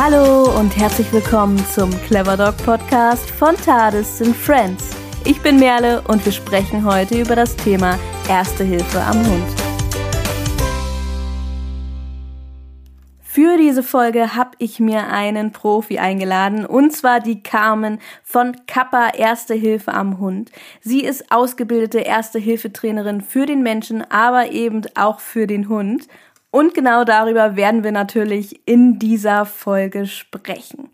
Hallo und herzlich willkommen zum Clever Dog Podcast von TARDIS and Friends. Ich bin Merle und wir sprechen heute über das Thema Erste Hilfe am Hund. Für diese Folge habe ich mir einen Profi eingeladen und zwar die Carmen von Kappa Erste Hilfe am Hund. Sie ist ausgebildete Erste Hilfe Trainerin für den Menschen, aber eben auch für den Hund und genau darüber werden wir natürlich in dieser Folge sprechen.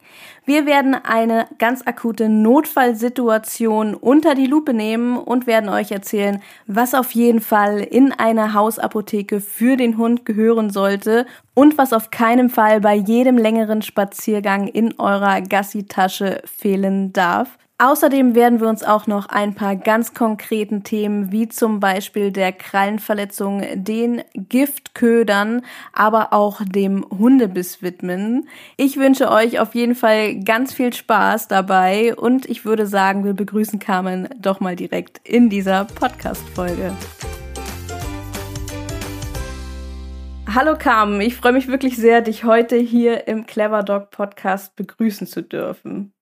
Wir werden eine ganz akute Notfallsituation unter die Lupe nehmen und werden euch erzählen, was auf jeden Fall in eine Hausapotheke für den Hund gehören sollte und was auf keinen Fall bei jedem längeren Spaziergang in eurer Gassi-Tasche fehlen darf. Außerdem werden wir uns auch noch ein paar ganz konkreten Themen wie zum Beispiel der Krallenverletzung, den Giftködern, aber auch dem Hundebiss widmen. Ich wünsche euch auf jeden Fall ganz viel Spaß dabei und ich würde sagen, wir begrüßen Carmen doch mal direkt in dieser Podcast-Folge. Hallo Carmen, ich freue mich wirklich sehr, dich heute hier im Clever Dog Podcast begrüßen zu dürfen.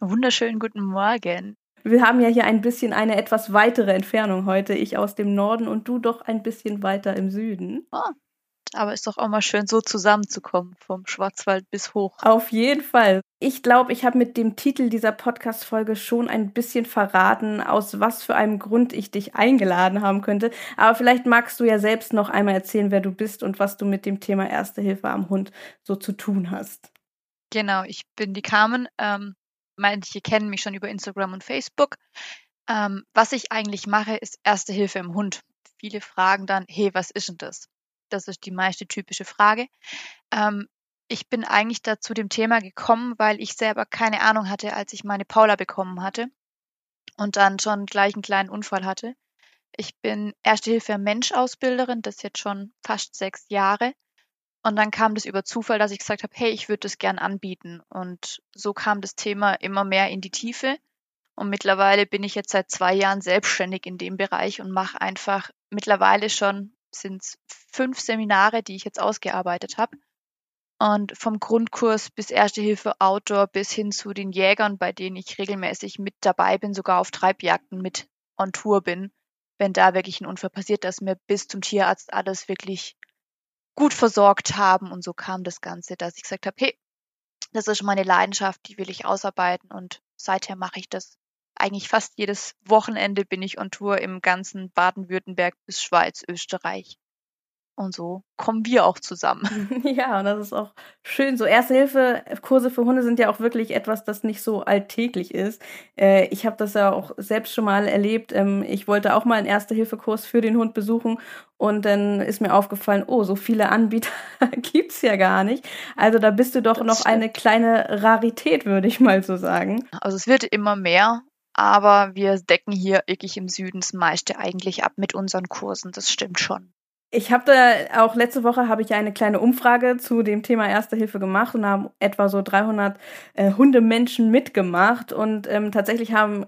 Wunderschönen guten Morgen. Wir haben ja hier ein bisschen eine etwas weitere Entfernung heute. Ich aus dem Norden und du doch ein bisschen weiter im Süden. Oh, aber ist doch auch mal schön, so zusammenzukommen, vom Schwarzwald bis hoch. Auf jeden Fall. Ich glaube, ich habe mit dem Titel dieser Podcast-Folge schon ein bisschen verraten, aus was für einem Grund ich dich eingeladen haben könnte. Aber vielleicht magst du ja selbst noch einmal erzählen, wer du bist und was du mit dem Thema Erste Hilfe am Hund so zu tun hast. Genau, ich bin die Carmen. Ähm, manche kennen mich schon über Instagram und Facebook. Ähm, was ich eigentlich mache, ist Erste Hilfe im Hund. Viele fragen dann, hey, was ist denn das? Das ist die meiste typische Frage. Ähm, ich bin eigentlich da zu dem Thema gekommen, weil ich selber keine Ahnung hatte, als ich meine Paula bekommen hatte und dann schon gleich einen kleinen Unfall hatte. Ich bin Erste Hilfe Mensch Ausbilderin, das jetzt schon fast sechs Jahre und dann kam das über Zufall, dass ich gesagt habe, hey, ich würde das gern anbieten. Und so kam das Thema immer mehr in die Tiefe. Und mittlerweile bin ich jetzt seit zwei Jahren selbstständig in dem Bereich und mache einfach mittlerweile schon sind es fünf Seminare, die ich jetzt ausgearbeitet habe. Und vom Grundkurs bis Erste Hilfe Outdoor bis hin zu den Jägern, bei denen ich regelmäßig mit dabei bin, sogar auf Treibjagden mit on Tour bin, wenn da wirklich ein Unfall passiert, dass mir bis zum Tierarzt alles wirklich gut versorgt haben. Und so kam das Ganze, dass ich gesagt habe, hey, das ist meine Leidenschaft, die will ich ausarbeiten. Und seither mache ich das. Eigentlich fast jedes Wochenende bin ich on Tour im ganzen Baden-Württemberg bis Schweiz, Österreich. Und so kommen wir auch zusammen. Ja, und das ist auch schön. So Erste-Hilfe-Kurse für Hunde sind ja auch wirklich etwas, das nicht so alltäglich ist. Äh, ich habe das ja auch selbst schon mal erlebt. Ähm, ich wollte auch mal einen Erste-Hilfe-Kurs für den Hund besuchen und dann ist mir aufgefallen, oh, so viele Anbieter gibt's ja gar nicht. Also da bist du doch das noch stimmt. eine kleine Rarität, würde ich mal so sagen. Also es wird immer mehr. Aber wir decken hier wirklich im Süden das meiste eigentlich ab mit unseren Kursen. Das stimmt schon. Ich habe da auch letzte Woche habe ich eine kleine Umfrage zu dem Thema Erste Hilfe gemacht und haben etwa so 300 äh, Hundemenschen mitgemacht und ähm, tatsächlich haben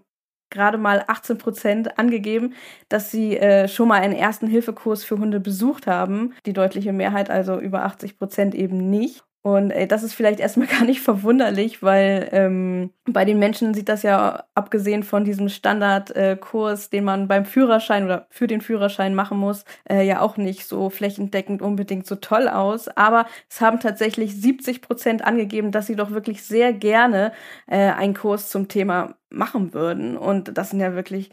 gerade mal 18 Prozent angegeben, dass sie äh, schon mal einen ersten Hilfekurs für Hunde besucht haben. Die deutliche Mehrheit, also über 80 Prozent eben nicht. Und ey, das ist vielleicht erstmal gar nicht verwunderlich, weil ähm, bei den Menschen sieht das ja abgesehen von diesem Standardkurs, äh, den man beim Führerschein oder für den Führerschein machen muss, äh, ja auch nicht so flächendeckend unbedingt so toll aus. Aber es haben tatsächlich 70 Prozent angegeben, dass sie doch wirklich sehr gerne äh, einen Kurs zum Thema machen würden. Und das sind ja wirklich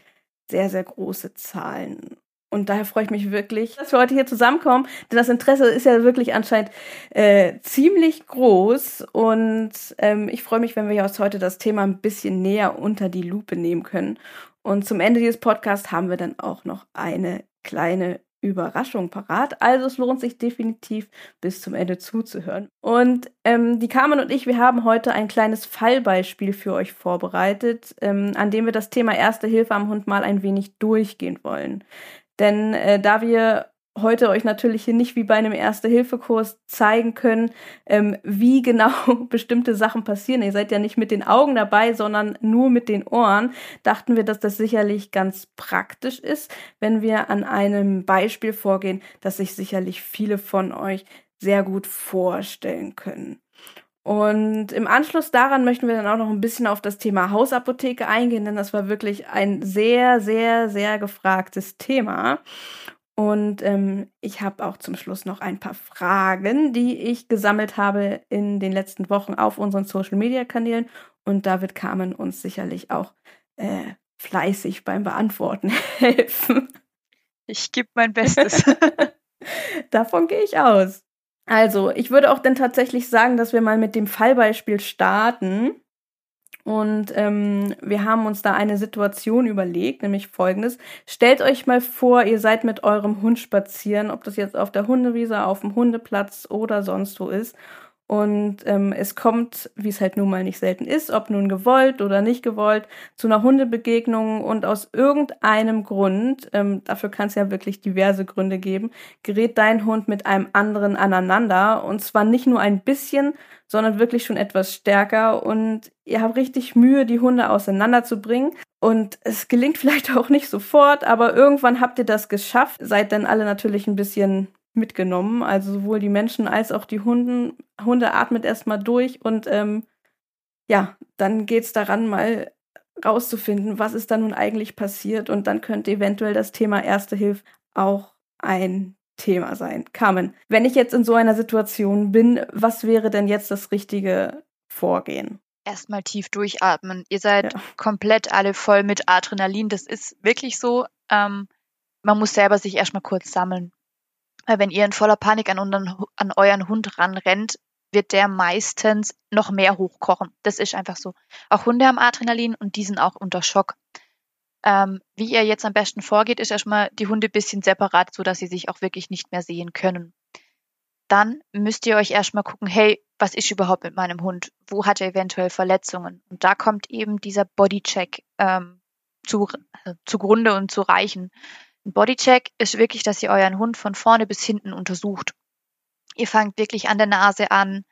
sehr, sehr große Zahlen. Und daher freue ich mich wirklich, dass wir heute hier zusammenkommen, denn das Interesse ist ja wirklich anscheinend äh, ziemlich groß. Und ähm, ich freue mich, wenn wir jetzt heute das Thema ein bisschen näher unter die Lupe nehmen können. Und zum Ende dieses Podcasts haben wir dann auch noch eine kleine Überraschung parat. Also es lohnt sich definitiv bis zum Ende zuzuhören. Und ähm, die Carmen und ich, wir haben heute ein kleines Fallbeispiel für euch vorbereitet, ähm, an dem wir das Thema Erste Hilfe am Hund mal ein wenig durchgehen wollen. Denn äh, da wir heute euch natürlich hier nicht wie bei einem Erste-Hilfe-Kurs zeigen können, ähm, wie genau bestimmte Sachen passieren. Ihr seid ja nicht mit den Augen dabei, sondern nur mit den Ohren. Dachten wir, dass das sicherlich ganz praktisch ist, wenn wir an einem Beispiel vorgehen, das sich sicherlich viele von euch sehr gut vorstellen können. Und im Anschluss daran möchten wir dann auch noch ein bisschen auf das Thema Hausapotheke eingehen, denn das war wirklich ein sehr, sehr, sehr gefragtes Thema. Und ähm, ich habe auch zum Schluss noch ein paar Fragen, die ich gesammelt habe in den letzten Wochen auf unseren Social-Media-Kanälen. Und da wird Carmen uns sicherlich auch äh, fleißig beim Beantworten helfen. Ich gebe mein Bestes. Davon gehe ich aus. Also, ich würde auch dann tatsächlich sagen, dass wir mal mit dem Fallbeispiel starten. Und ähm, wir haben uns da eine Situation überlegt, nämlich folgendes. Stellt euch mal vor, ihr seid mit eurem Hund spazieren, ob das jetzt auf der Hundewiese, auf dem Hundeplatz oder sonst wo ist. Und ähm, es kommt, wie es halt nun mal nicht selten ist, ob nun gewollt oder nicht gewollt, zu einer Hundebegegnung und aus irgendeinem Grund, ähm, dafür kann es ja wirklich diverse Gründe geben, gerät dein Hund mit einem anderen aneinander. Und zwar nicht nur ein bisschen, sondern wirklich schon etwas stärker. Und ihr habt richtig Mühe, die Hunde auseinanderzubringen. Und es gelingt vielleicht auch nicht sofort, aber irgendwann habt ihr das geschafft, seid dann alle natürlich ein bisschen mitgenommen. Also sowohl die Menschen als auch die Hunden. Hunde atmet erstmal durch und ähm, ja, dann geht's daran, mal rauszufinden, was ist da nun eigentlich passiert. Und dann könnte eventuell das Thema Erste Hilfe auch ein Thema sein. Carmen, wenn ich jetzt in so einer Situation bin, was wäre denn jetzt das richtige Vorgehen? Erstmal tief durchatmen. Ihr seid ja. komplett alle voll mit Adrenalin. Das ist wirklich so. Ähm, man muss selber sich erstmal kurz sammeln. Weil wenn ihr in voller Panik an, an euren Hund ranrennt, wird der meistens noch mehr hochkochen. Das ist einfach so. Auch Hunde haben Adrenalin und die sind auch unter Schock. Ähm, wie ihr jetzt am besten vorgeht, ist erstmal die Hunde ein bisschen separat, so dass sie sich auch wirklich nicht mehr sehen können. Dann müsst ihr euch erstmal gucken, hey, was ist überhaupt mit meinem Hund? Wo hat er eventuell Verletzungen? Und da kommt eben dieser Bodycheck ähm, zu, äh, zugrunde und zu reichen. Ein Bodycheck ist wirklich, dass ihr euren Hund von vorne bis hinten untersucht. Ihr fangt wirklich an der Nase an,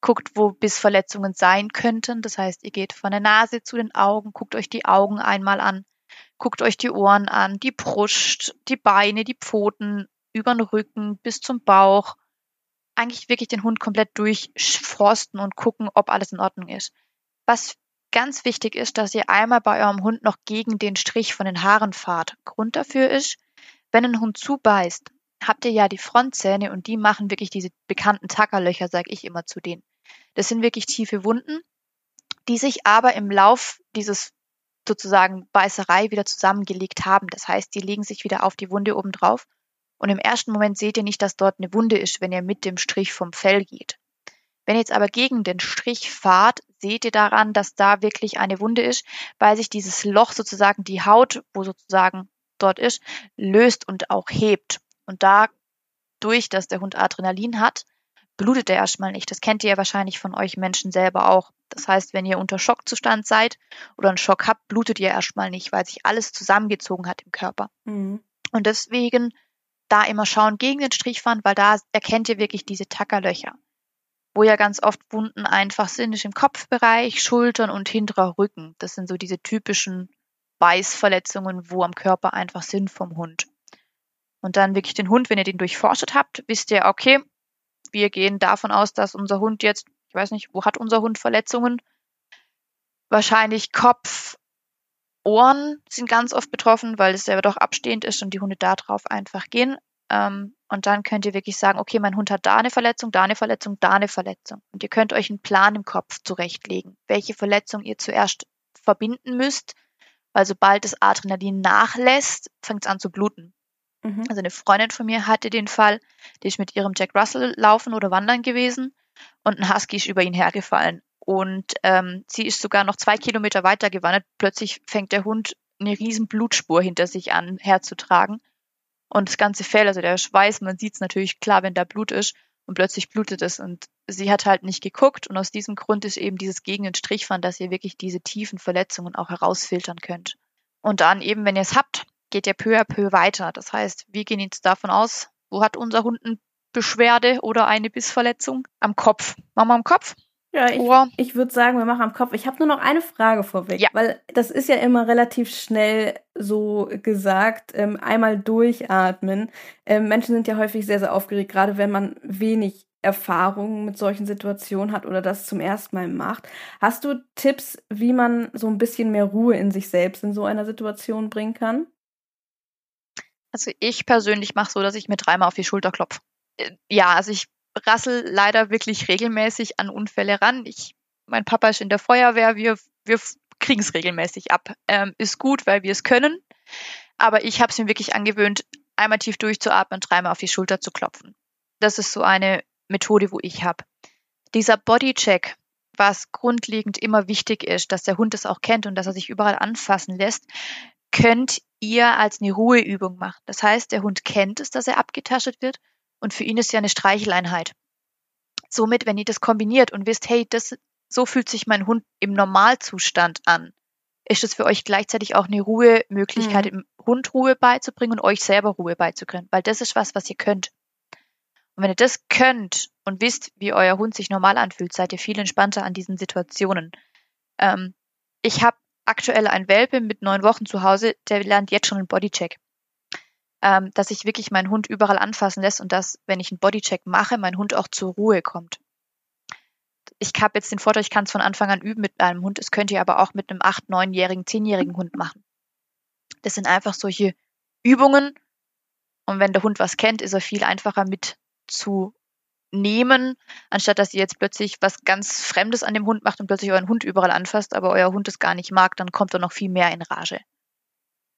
guckt, wo bis Verletzungen sein könnten. Das heißt, ihr geht von der Nase zu den Augen, guckt euch die Augen einmal an, guckt euch die Ohren an, die Brust, die Beine, die Pfoten, über den Rücken bis zum Bauch. Eigentlich wirklich den Hund komplett durchforsten und gucken, ob alles in Ordnung ist. Was ganz wichtig ist, dass ihr einmal bei eurem Hund noch gegen den Strich von den Haaren fahrt. Grund dafür ist, wenn ein Hund zubeißt, habt ihr ja die Frontzähne und die machen wirklich diese bekannten Tackerlöcher, sage ich immer zu denen. Das sind wirklich tiefe Wunden, die sich aber im Lauf dieses sozusagen Beißerei wieder zusammengelegt haben. Das heißt, die legen sich wieder auf die Wunde oben drauf. Und im ersten Moment seht ihr nicht, dass dort eine Wunde ist, wenn ihr mit dem Strich vom Fell geht. Wenn ihr jetzt aber gegen den Strich fahrt, seht ihr daran, dass da wirklich eine Wunde ist, weil sich dieses Loch sozusagen die Haut, wo sozusagen dort ist, löst und auch hebt. Und dadurch, dass der Hund Adrenalin hat, blutet er erstmal nicht. Das kennt ihr ja wahrscheinlich von euch Menschen selber auch. Das heißt, wenn ihr unter Schockzustand seid oder einen Schock habt, blutet ihr erstmal nicht, weil sich alles zusammengezogen hat im Körper. Mhm. Und deswegen da immer schauen gegen den Strich fahren, weil da erkennt ihr wirklich diese Tackerlöcher wo ja ganz oft Wunden einfach sind, ist im Kopfbereich, Schultern und hinterer Rücken. Das sind so diese typischen Beißverletzungen, wo am Körper einfach sind vom Hund. Und dann wirklich den Hund, wenn ihr den durchforstet habt, wisst ihr, okay, wir gehen davon aus, dass unser Hund jetzt, ich weiß nicht, wo hat unser Hund Verletzungen? Wahrscheinlich Kopf, Ohren sind ganz oft betroffen, weil es selber doch abstehend ist und die Hunde darauf einfach gehen. Ähm, und dann könnt ihr wirklich sagen, okay, mein Hund hat da eine Verletzung, da eine Verletzung, da eine Verletzung. Und ihr könnt euch einen Plan im Kopf zurechtlegen, welche Verletzung ihr zuerst verbinden müsst, weil sobald das Adrenalin nachlässt, fängt es an zu bluten. Mhm. Also eine Freundin von mir hatte den Fall, die ist mit ihrem Jack Russell laufen oder wandern gewesen und ein Husky ist über ihn hergefallen. Und ähm, sie ist sogar noch zwei Kilometer weiter gewandert. Plötzlich fängt der Hund eine riesen Blutspur hinter sich an herzutragen. Und das ganze Fell, also der Schweiß, man sieht es natürlich klar, wenn da Blut ist und plötzlich blutet es. Und sie hat halt nicht geguckt und aus diesem Grund ist eben dieses gegen den Strich fahren, dass ihr wirklich diese tiefen Verletzungen auch herausfiltern könnt. Und dann eben, wenn ihr es habt, geht ihr peu à peu weiter. Das heißt, wir gehen jetzt davon aus, wo hat unser Hund eine Beschwerde oder eine Bissverletzung? Am Kopf. Machen wir am Kopf? Ja, ich, ich würde sagen, wir machen am Kopf. Ich habe nur noch eine Frage vorweg, ja. weil das ist ja immer relativ schnell so gesagt, ähm, einmal durchatmen. Ähm, Menschen sind ja häufig sehr, sehr aufgeregt, gerade wenn man wenig Erfahrungen mit solchen Situationen hat oder das zum ersten Mal macht. Hast du Tipps, wie man so ein bisschen mehr Ruhe in sich selbst in so einer Situation bringen kann? Also ich persönlich mache so, dass ich mir dreimal auf die Schulter klopfe. Äh, ja, also ich rassel leider wirklich regelmäßig an Unfälle ran. Ich, mein Papa ist in der Feuerwehr, wir, wir kriegen es regelmäßig ab. Ähm, ist gut, weil wir es können. Aber ich habe es mir wirklich angewöhnt, einmal tief durchzuatmen, dreimal auf die Schulter zu klopfen. Das ist so eine Methode, wo ich habe. Dieser Bodycheck, was grundlegend immer wichtig ist, dass der Hund es auch kennt und dass er sich überall anfassen lässt, könnt ihr als eine Ruheübung machen. Das heißt, der Hund kennt es, dass er abgetastet wird und für ihn ist ja eine Streicheleinheit. Somit, wenn ihr das kombiniert und wisst, hey, das, so fühlt sich mein Hund im Normalzustand an, ist es für euch gleichzeitig auch eine Ruhemöglichkeit, mhm. dem Hund Ruhe beizubringen und euch selber Ruhe beizubringen, weil das ist was, was ihr könnt. Und wenn ihr das könnt und wisst, wie euer Hund sich normal anfühlt, seid ihr viel entspannter an diesen Situationen. Ähm, ich habe aktuell einen Welpe mit neun Wochen zu Hause, der lernt jetzt schon einen Bodycheck ähm, dass sich wirklich mein Hund überall anfassen lässt und dass, wenn ich einen Bodycheck mache, mein Hund auch zur Ruhe kommt. Ich habe jetzt den Vorteil, ich kann es von Anfang an üben mit einem Hund. Es könnt ihr aber auch mit einem acht, neunjährigen, zehnjährigen Hund machen. Das sind einfach solche Übungen. Und wenn der Hund was kennt, ist er viel einfacher mit zu nehmen, anstatt dass ihr jetzt plötzlich was ganz Fremdes an dem Hund macht und plötzlich euren Hund überall anfasst, aber euer Hund es gar nicht mag, dann kommt er noch viel mehr in Rage.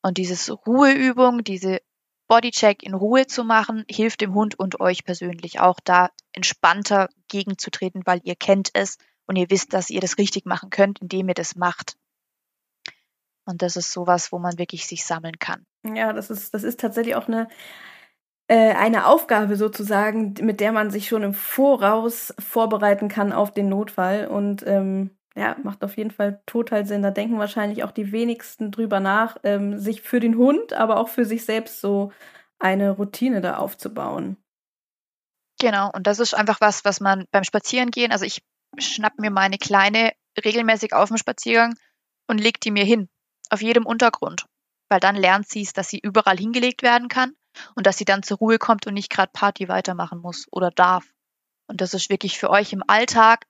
Und dieses Ruheübung, diese Bodycheck in Ruhe zu machen, hilft dem Hund und euch persönlich auch da entspannter gegenzutreten, weil ihr kennt es und ihr wisst, dass ihr das richtig machen könnt, indem ihr das macht. Und das ist sowas, wo man wirklich sich sammeln kann. Ja, das ist, das ist tatsächlich auch eine, äh, eine Aufgabe sozusagen, mit der man sich schon im Voraus vorbereiten kann auf den Notfall. Und ähm, ja, macht auf jeden Fall total Sinn. Da denken wahrscheinlich auch die wenigsten drüber nach, ähm, sich für den Hund, aber auch für sich selbst so eine Routine da aufzubauen. Genau, und das ist einfach was, was man beim Spazierengehen, also ich schnapp mir meine Kleine regelmäßig auf dem Spaziergang und leg die mir hin, auf jedem Untergrund, weil dann lernt sie es, dass sie überall hingelegt werden kann und dass sie dann zur Ruhe kommt und nicht gerade Party weitermachen muss oder darf. Und das ist wirklich für euch im Alltag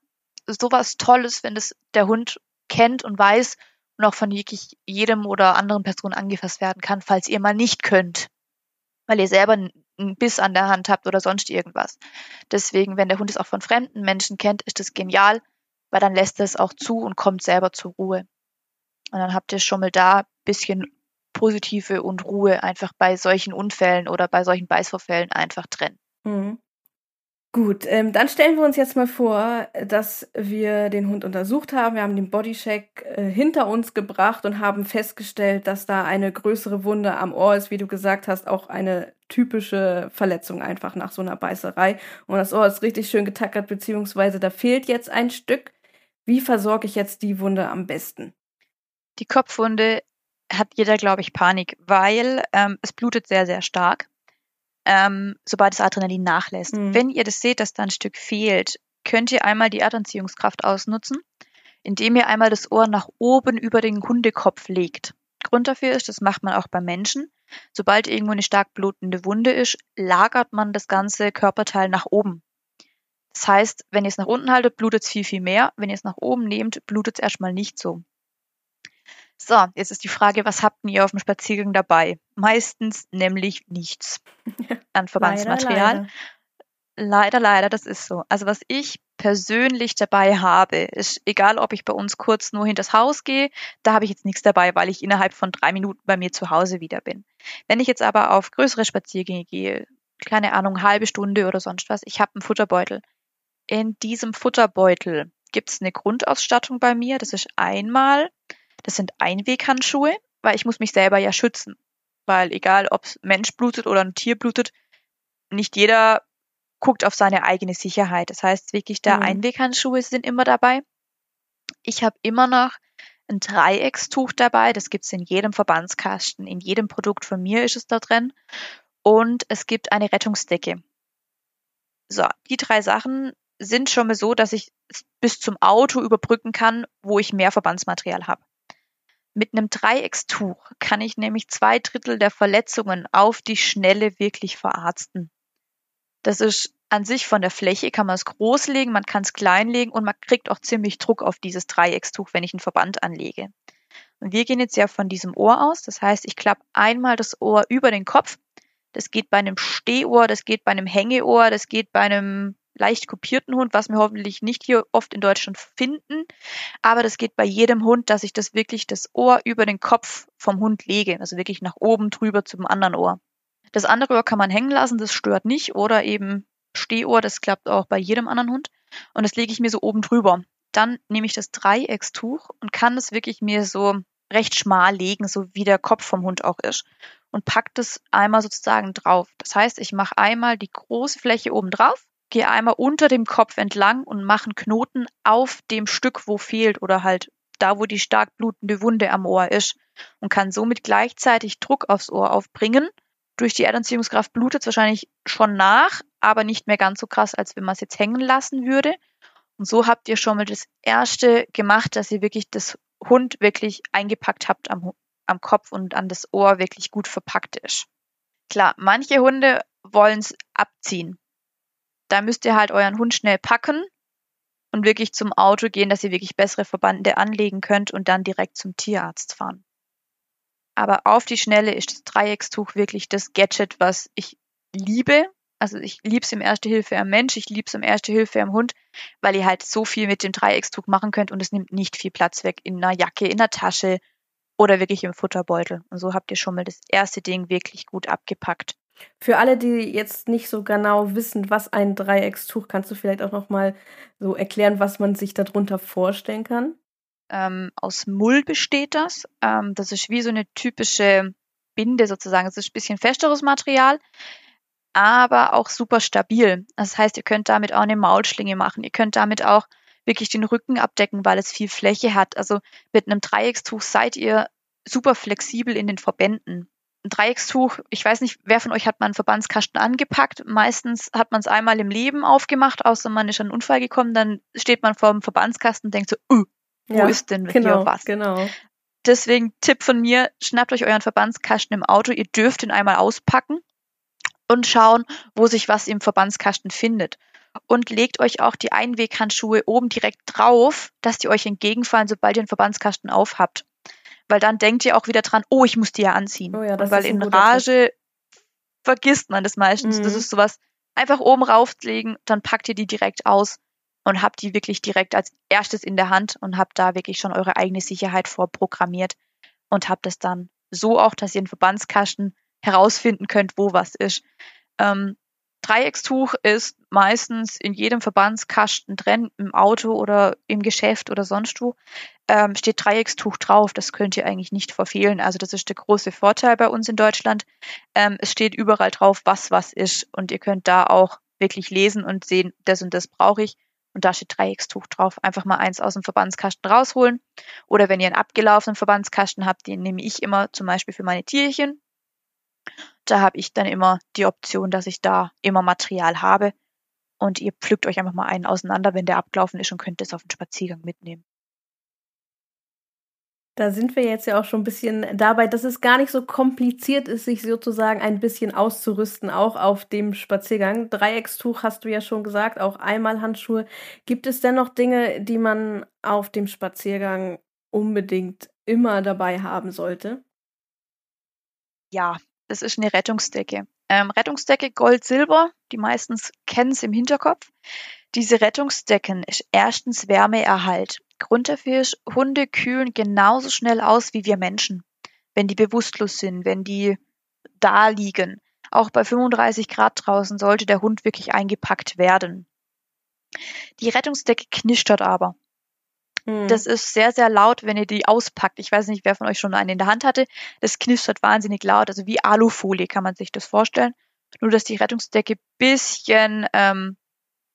sowas Tolles, wenn das der Hund kennt und weiß und auch von wirklich jedem oder anderen Person angefasst werden kann, falls ihr mal nicht könnt, weil ihr selber einen Biss an der Hand habt oder sonst irgendwas. Deswegen, wenn der Hund es auch von fremden Menschen kennt, ist das genial, weil dann lässt er es auch zu und kommt selber zur Ruhe. Und dann habt ihr schon mal da bisschen positive und Ruhe einfach bei solchen Unfällen oder bei solchen Beißvorfällen einfach drin. Mhm. Gut, ähm, dann stellen wir uns jetzt mal vor, dass wir den Hund untersucht haben. Wir haben den Bodycheck äh, hinter uns gebracht und haben festgestellt, dass da eine größere Wunde am Ohr ist, wie du gesagt hast, auch eine typische Verletzung einfach nach so einer Beißerei. Und das Ohr ist richtig schön getackert, beziehungsweise da fehlt jetzt ein Stück. Wie versorge ich jetzt die Wunde am besten? Die Kopfwunde hat jeder, glaube ich, Panik, weil ähm, es blutet sehr, sehr stark ähm, sobald das Adrenalin nachlässt. Mhm. Wenn ihr das seht, dass da ein Stück fehlt, könnt ihr einmal die Erdanziehungskraft ausnutzen, indem ihr einmal das Ohr nach oben über den Hundekopf legt. Grund dafür ist, das macht man auch bei Menschen. Sobald irgendwo eine stark blutende Wunde ist, lagert man das ganze Körperteil nach oben. Das heißt, wenn ihr es nach unten haltet, blutet es viel, viel mehr. Wenn ihr es nach oben nehmt, blutet es erstmal nicht so. So, jetzt ist die Frage, was habt ihr auf dem Spaziergang dabei? Meistens nämlich nichts an Verbandsmaterial. Leider, leider. leider, das ist so. Also was ich persönlich dabei habe, ist egal, ob ich bei uns kurz nur hinters Haus gehe, da habe ich jetzt nichts dabei, weil ich innerhalb von drei Minuten bei mir zu Hause wieder bin. Wenn ich jetzt aber auf größere Spaziergänge gehe, keine Ahnung, halbe Stunde oder sonst was, ich habe einen Futterbeutel. In diesem Futterbeutel gibt es eine Grundausstattung bei mir. Das ist einmal das sind Einweghandschuhe, weil ich muss mich selber ja schützen. Weil egal, ob Mensch blutet oder ein Tier blutet, nicht jeder guckt auf seine eigene Sicherheit. Das heißt wirklich, da mhm. Einweghandschuhe sind immer dabei. Ich habe immer noch ein Dreieckstuch dabei. Das gibt's in jedem Verbandskasten. In jedem Produkt von mir ist es da drin. Und es gibt eine Rettungsdecke. So, die drei Sachen sind schon mal so, dass ich bis zum Auto überbrücken kann, wo ich mehr Verbandsmaterial habe. Mit einem Dreieckstuch kann ich nämlich zwei Drittel der Verletzungen auf die Schnelle wirklich verarzten. Das ist an sich von der Fläche kann man es groß legen, man kann es klein legen und man kriegt auch ziemlich Druck auf dieses Dreieckstuch, wenn ich einen Verband anlege. Und wir gehen jetzt ja von diesem Ohr aus. Das heißt, ich klappe einmal das Ohr über den Kopf. Das geht bei einem Stehohr, das geht bei einem Hängeohr, das geht bei einem leicht kopierten Hund, was wir hoffentlich nicht hier oft in Deutschland finden. Aber das geht bei jedem Hund, dass ich das wirklich das Ohr über den Kopf vom Hund lege. Also wirklich nach oben drüber zum anderen Ohr. Das andere Ohr kann man hängen lassen, das stört nicht. Oder eben Stehohr, das klappt auch bei jedem anderen Hund. Und das lege ich mir so oben drüber. Dann nehme ich das Dreieckstuch und kann es wirklich mir so recht schmal legen, so wie der Kopf vom Hund auch ist. Und packt es einmal sozusagen drauf. Das heißt, ich mache einmal die große Fläche oben drauf, gehe einmal unter dem Kopf entlang und mache einen Knoten auf dem Stück, wo fehlt oder halt da, wo die stark blutende Wunde am Ohr ist und kann somit gleichzeitig Druck aufs Ohr aufbringen. Durch die Erdanziehungskraft blutet es wahrscheinlich schon nach, aber nicht mehr ganz so krass, als wenn man es jetzt hängen lassen würde. Und so habt ihr schon mal das erste gemacht, dass ihr wirklich das Hund wirklich eingepackt habt am, am Kopf und an das Ohr wirklich gut verpackt ist. Klar, manche Hunde wollen es abziehen. Da müsst ihr halt euren Hund schnell packen und wirklich zum Auto gehen, dass ihr wirklich bessere Verbände anlegen könnt und dann direkt zum Tierarzt fahren. Aber auf die Schnelle ist das Dreieckstuch wirklich das Gadget, was ich liebe. Also ich liebe es im Erste Hilfe am Mensch, ich liebe es im Erste Hilfe am Hund, weil ihr halt so viel mit dem Dreieckstuch machen könnt und es nimmt nicht viel Platz weg in einer Jacke, in der Tasche oder wirklich im Futterbeutel. Und so habt ihr schon mal das erste Ding wirklich gut abgepackt. Für alle, die jetzt nicht so genau wissen, was ein Dreieckstuch, kannst du vielleicht auch noch mal so erklären, was man sich darunter vorstellen kann? Ähm, aus Mull besteht das. Ähm, das ist wie so eine typische Binde sozusagen. Es ist ein bisschen festeres Material, aber auch super stabil. Das heißt, ihr könnt damit auch eine Maulschlinge machen. Ihr könnt damit auch wirklich den Rücken abdecken, weil es viel Fläche hat. Also mit einem Dreieckstuch seid ihr super flexibel in den Verbänden. Ein Dreieckstuch, ich weiß nicht, wer von euch hat mal einen Verbandskasten angepackt? Meistens hat man es einmal im Leben aufgemacht, außer man ist an einen Unfall gekommen, dann steht man vor dem Verbandskasten und denkt so, uh, wo ja, ist denn genau, hier was? Genau. Deswegen Tipp von mir, schnappt euch euren Verbandskasten im Auto, ihr dürft ihn einmal auspacken und schauen, wo sich was im Verbandskasten findet. Und legt euch auch die Einweghandschuhe oben direkt drauf, dass die euch entgegenfallen, sobald ihr den Verbandskasten aufhabt weil dann denkt ihr auch wieder dran, oh, ich muss die ja anziehen. Oh ja, das weil in Rage Tipp. vergisst man das meistens. Mhm. Das ist sowas, einfach oben rauflegen, dann packt ihr die direkt aus und habt die wirklich direkt als erstes in der Hand und habt da wirklich schon eure eigene Sicherheit vorprogrammiert und habt es dann so auch, dass ihr einen Verbandskasten herausfinden könnt, wo was ist. Ähm, Dreieckstuch ist meistens in jedem Verbandskasten drin, im Auto oder im Geschäft oder sonst wo, ähm, steht Dreieckstuch drauf. Das könnt ihr eigentlich nicht verfehlen. Also das ist der große Vorteil bei uns in Deutschland. Ähm, es steht überall drauf, was was ist und ihr könnt da auch wirklich lesen und sehen, das und das brauche ich. Und da steht Dreieckstuch drauf. Einfach mal eins aus dem Verbandskasten rausholen. Oder wenn ihr einen abgelaufenen Verbandskasten habt, den nehme ich immer zum Beispiel für meine Tierchen da habe ich dann immer die Option, dass ich da immer Material habe und ihr pflückt euch einfach mal einen auseinander, wenn der abgelaufen ist und könnt es auf den Spaziergang mitnehmen. Da sind wir jetzt ja auch schon ein bisschen dabei, dass es gar nicht so kompliziert ist, sich sozusagen ein bisschen auszurüsten, auch auf dem Spaziergang. Dreieckstuch hast du ja schon gesagt, auch einmal Handschuhe. Gibt es denn noch Dinge, die man auf dem Spaziergang unbedingt immer dabei haben sollte? Ja, das ist eine Rettungsdecke. Ähm, Rettungsdecke Gold, Silber, die meistens kennen es im Hinterkopf. Diese Rettungsdecken ist erstens Wärmeerhalt. Grund dafür ist, Hunde kühlen genauso schnell aus wie wir Menschen, wenn die bewusstlos sind, wenn die da liegen. Auch bei 35 Grad draußen sollte der Hund wirklich eingepackt werden. Die Rettungsdecke knistert aber. Mhm. Das ist sehr, sehr laut, wenn ihr die auspackt. Ich weiß nicht, wer von euch schon eine in der Hand hatte. Das knistert wahnsinnig laut. Also wie Alufolie kann man sich das vorstellen. Nur, dass die Rettungsdecke bisschen ähm,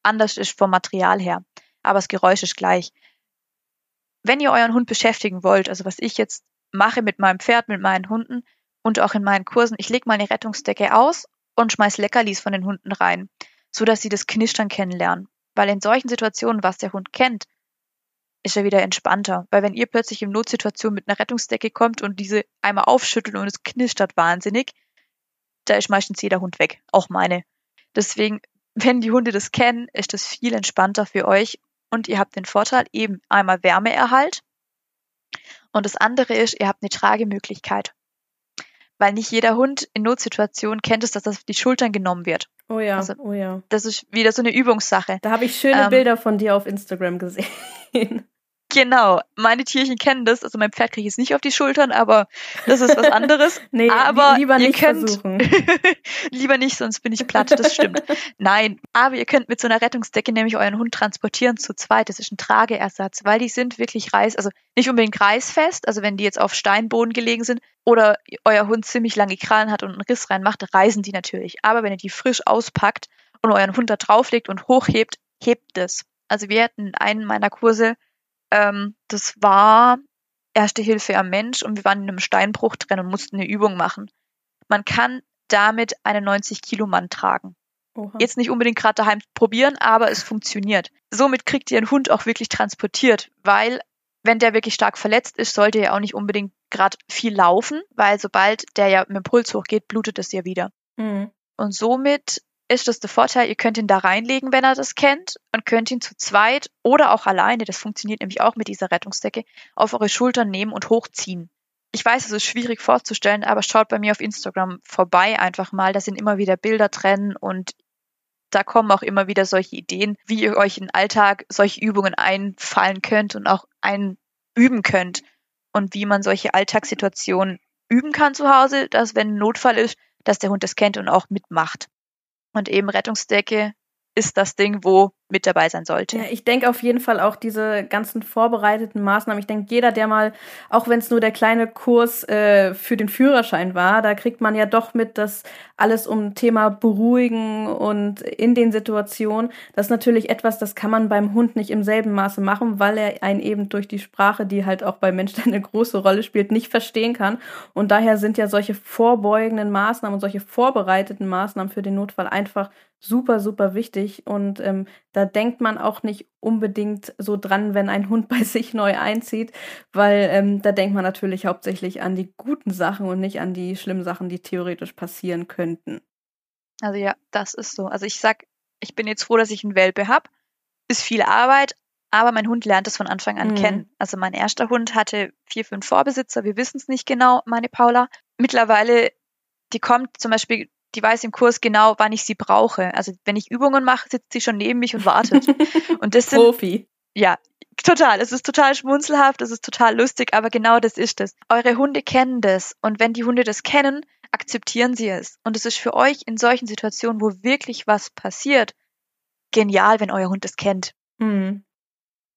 anders ist vom Material her. Aber das Geräusch ist gleich. Wenn ihr euren Hund beschäftigen wollt, also was ich jetzt mache mit meinem Pferd, mit meinen Hunden und auch in meinen Kursen, ich lege mal eine Rettungsdecke aus und schmeiß Leckerlis von den Hunden rein, so dass sie das Knistern kennenlernen. Weil in solchen Situationen, was der Hund kennt, ist er wieder entspannter. Weil wenn ihr plötzlich in Notsituation mit einer Rettungsdecke kommt und diese einmal aufschüttelt und es knistert wahnsinnig, da ist meistens jeder Hund weg. Auch meine. Deswegen wenn die Hunde das kennen, ist das viel entspannter für euch und ihr habt den Vorteil eben einmal Wärmeerhalt und das andere ist, ihr habt eine Tragemöglichkeit. Weil nicht jeder Hund in Notsituationen kennt es, dass das auf die Schultern genommen wird. Oh ja, also, oh ja. Das ist wieder so eine Übungssache. Da habe ich schöne ähm, Bilder von dir auf Instagram gesehen. Genau, meine Tierchen kennen das. Also mein Pferd kriege ich jetzt nicht auf die Schultern, aber das ist was anderes. nee, aber lieber nicht könnt, versuchen. lieber nicht, sonst bin ich platt, das stimmt. Nein, aber ihr könnt mit so einer Rettungsdecke nämlich euren Hund transportieren zu zweit. Das ist ein Trageersatz, weil die sind wirklich reiß, also nicht unbedingt reißfest, also wenn die jetzt auf Steinboden gelegen sind oder euer Hund ziemlich lange Krallen hat und einen Riss reinmacht, reisen die natürlich. Aber wenn ihr die frisch auspackt und euren Hund da drauflegt und hochhebt, hebt es. Also wir hatten einen meiner Kurse ähm, das war Erste Hilfe am Mensch und wir waren in einem Steinbruch drin und mussten eine Übung machen. Man kann damit einen 90 Kilo Mann tragen. Oha. Jetzt nicht unbedingt gerade daheim probieren, aber es funktioniert. Somit kriegt ihr einen Hund auch wirklich transportiert, weil wenn der wirklich stark verletzt ist, sollte er auch nicht unbedingt gerade viel laufen, weil sobald der ja mit dem Puls hochgeht, blutet es ja wieder. Mhm. Und somit ist das der Vorteil, ihr könnt ihn da reinlegen, wenn er das kennt, und könnt ihn zu zweit oder auch alleine, das funktioniert nämlich auch mit dieser Rettungsdecke, auf eure Schultern nehmen und hochziehen. Ich weiß, es ist schwierig vorzustellen, aber schaut bei mir auf Instagram vorbei einfach mal. Da sind immer wieder Bilder drin und da kommen auch immer wieder solche Ideen, wie ihr euch im Alltag solche Übungen einfallen könnt und auch einüben könnt und wie man solche Alltagssituationen üben kann zu Hause, dass wenn ein Notfall ist, dass der Hund das kennt und auch mitmacht. Und eben Rettungsdecke ist das Ding, wo mit dabei sein sollte. Ja, ich denke auf jeden Fall auch diese ganzen vorbereiteten Maßnahmen. Ich denke, jeder, der mal, auch wenn es nur der kleine Kurs äh, für den Führerschein war, da kriegt man ja doch mit, dass alles um Thema Beruhigen und in den Situationen, das ist natürlich etwas, das kann man beim Hund nicht im selben Maße machen, weil er einen eben durch die Sprache, die halt auch bei Menschen eine große Rolle spielt, nicht verstehen kann. Und daher sind ja solche vorbeugenden Maßnahmen und solche vorbereiteten Maßnahmen für den Notfall einfach super, super wichtig. Und ähm, da denkt man auch nicht unbedingt so dran, wenn ein Hund bei sich neu einzieht, weil ähm, da denkt man natürlich hauptsächlich an die guten Sachen und nicht an die schlimmen Sachen, die theoretisch passieren könnten. Also ja, das ist so. Also ich sag, ich bin jetzt froh, dass ich einen Welpe habe. Ist viel Arbeit, aber mein Hund lernt es von Anfang an mhm. kennen. Also mein erster Hund hatte vier, fünf Vorbesitzer. Wir wissen es nicht genau, meine Paula. Mittlerweile, die kommt zum Beispiel die weiß im Kurs genau, wann ich sie brauche. Also wenn ich Übungen mache, sitzt sie schon neben mich und wartet. und das sind, Profi. Ja, total. Es ist total schmunzelhaft, es ist total lustig, aber genau das ist es. Eure Hunde kennen das und wenn die Hunde das kennen, akzeptieren sie es. Und es ist für euch in solchen Situationen, wo wirklich was passiert, genial, wenn euer Hund es kennt. Mhm.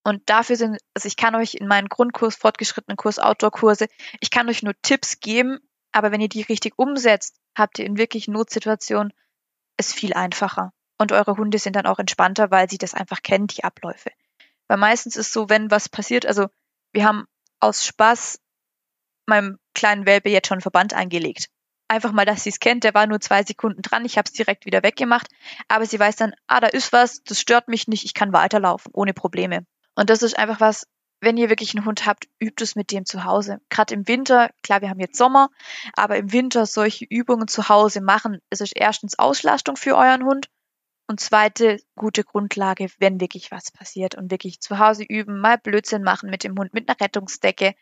Und dafür sind, also ich kann euch in meinen Grundkurs, fortgeschrittenen Kurs, Outdoor-Kurse, ich kann euch nur Tipps geben, aber wenn ihr die richtig umsetzt, habt ihr in wirklich Notsituationen es viel einfacher. Und eure Hunde sind dann auch entspannter, weil sie das einfach kennen, die Abläufe. Weil meistens ist so, wenn was passiert, also wir haben aus Spaß meinem kleinen Welpe jetzt schon einen Verband eingelegt. Einfach mal, dass sie es kennt. Der war nur zwei Sekunden dran. Ich habe es direkt wieder weggemacht. Aber sie weiß dann, ah, da ist was, das stört mich nicht, ich kann weiterlaufen, ohne Probleme. Und das ist einfach was, wenn ihr wirklich einen Hund habt, übt es mit dem zu Hause. Gerade im Winter, klar, wir haben jetzt Sommer, aber im Winter solche Übungen zu Hause machen, es ist erstens Auslastung für euren Hund und zweite gute Grundlage, wenn wirklich was passiert und wirklich zu Hause üben, mal Blödsinn machen mit dem Hund, mit einer Rettungsdecke.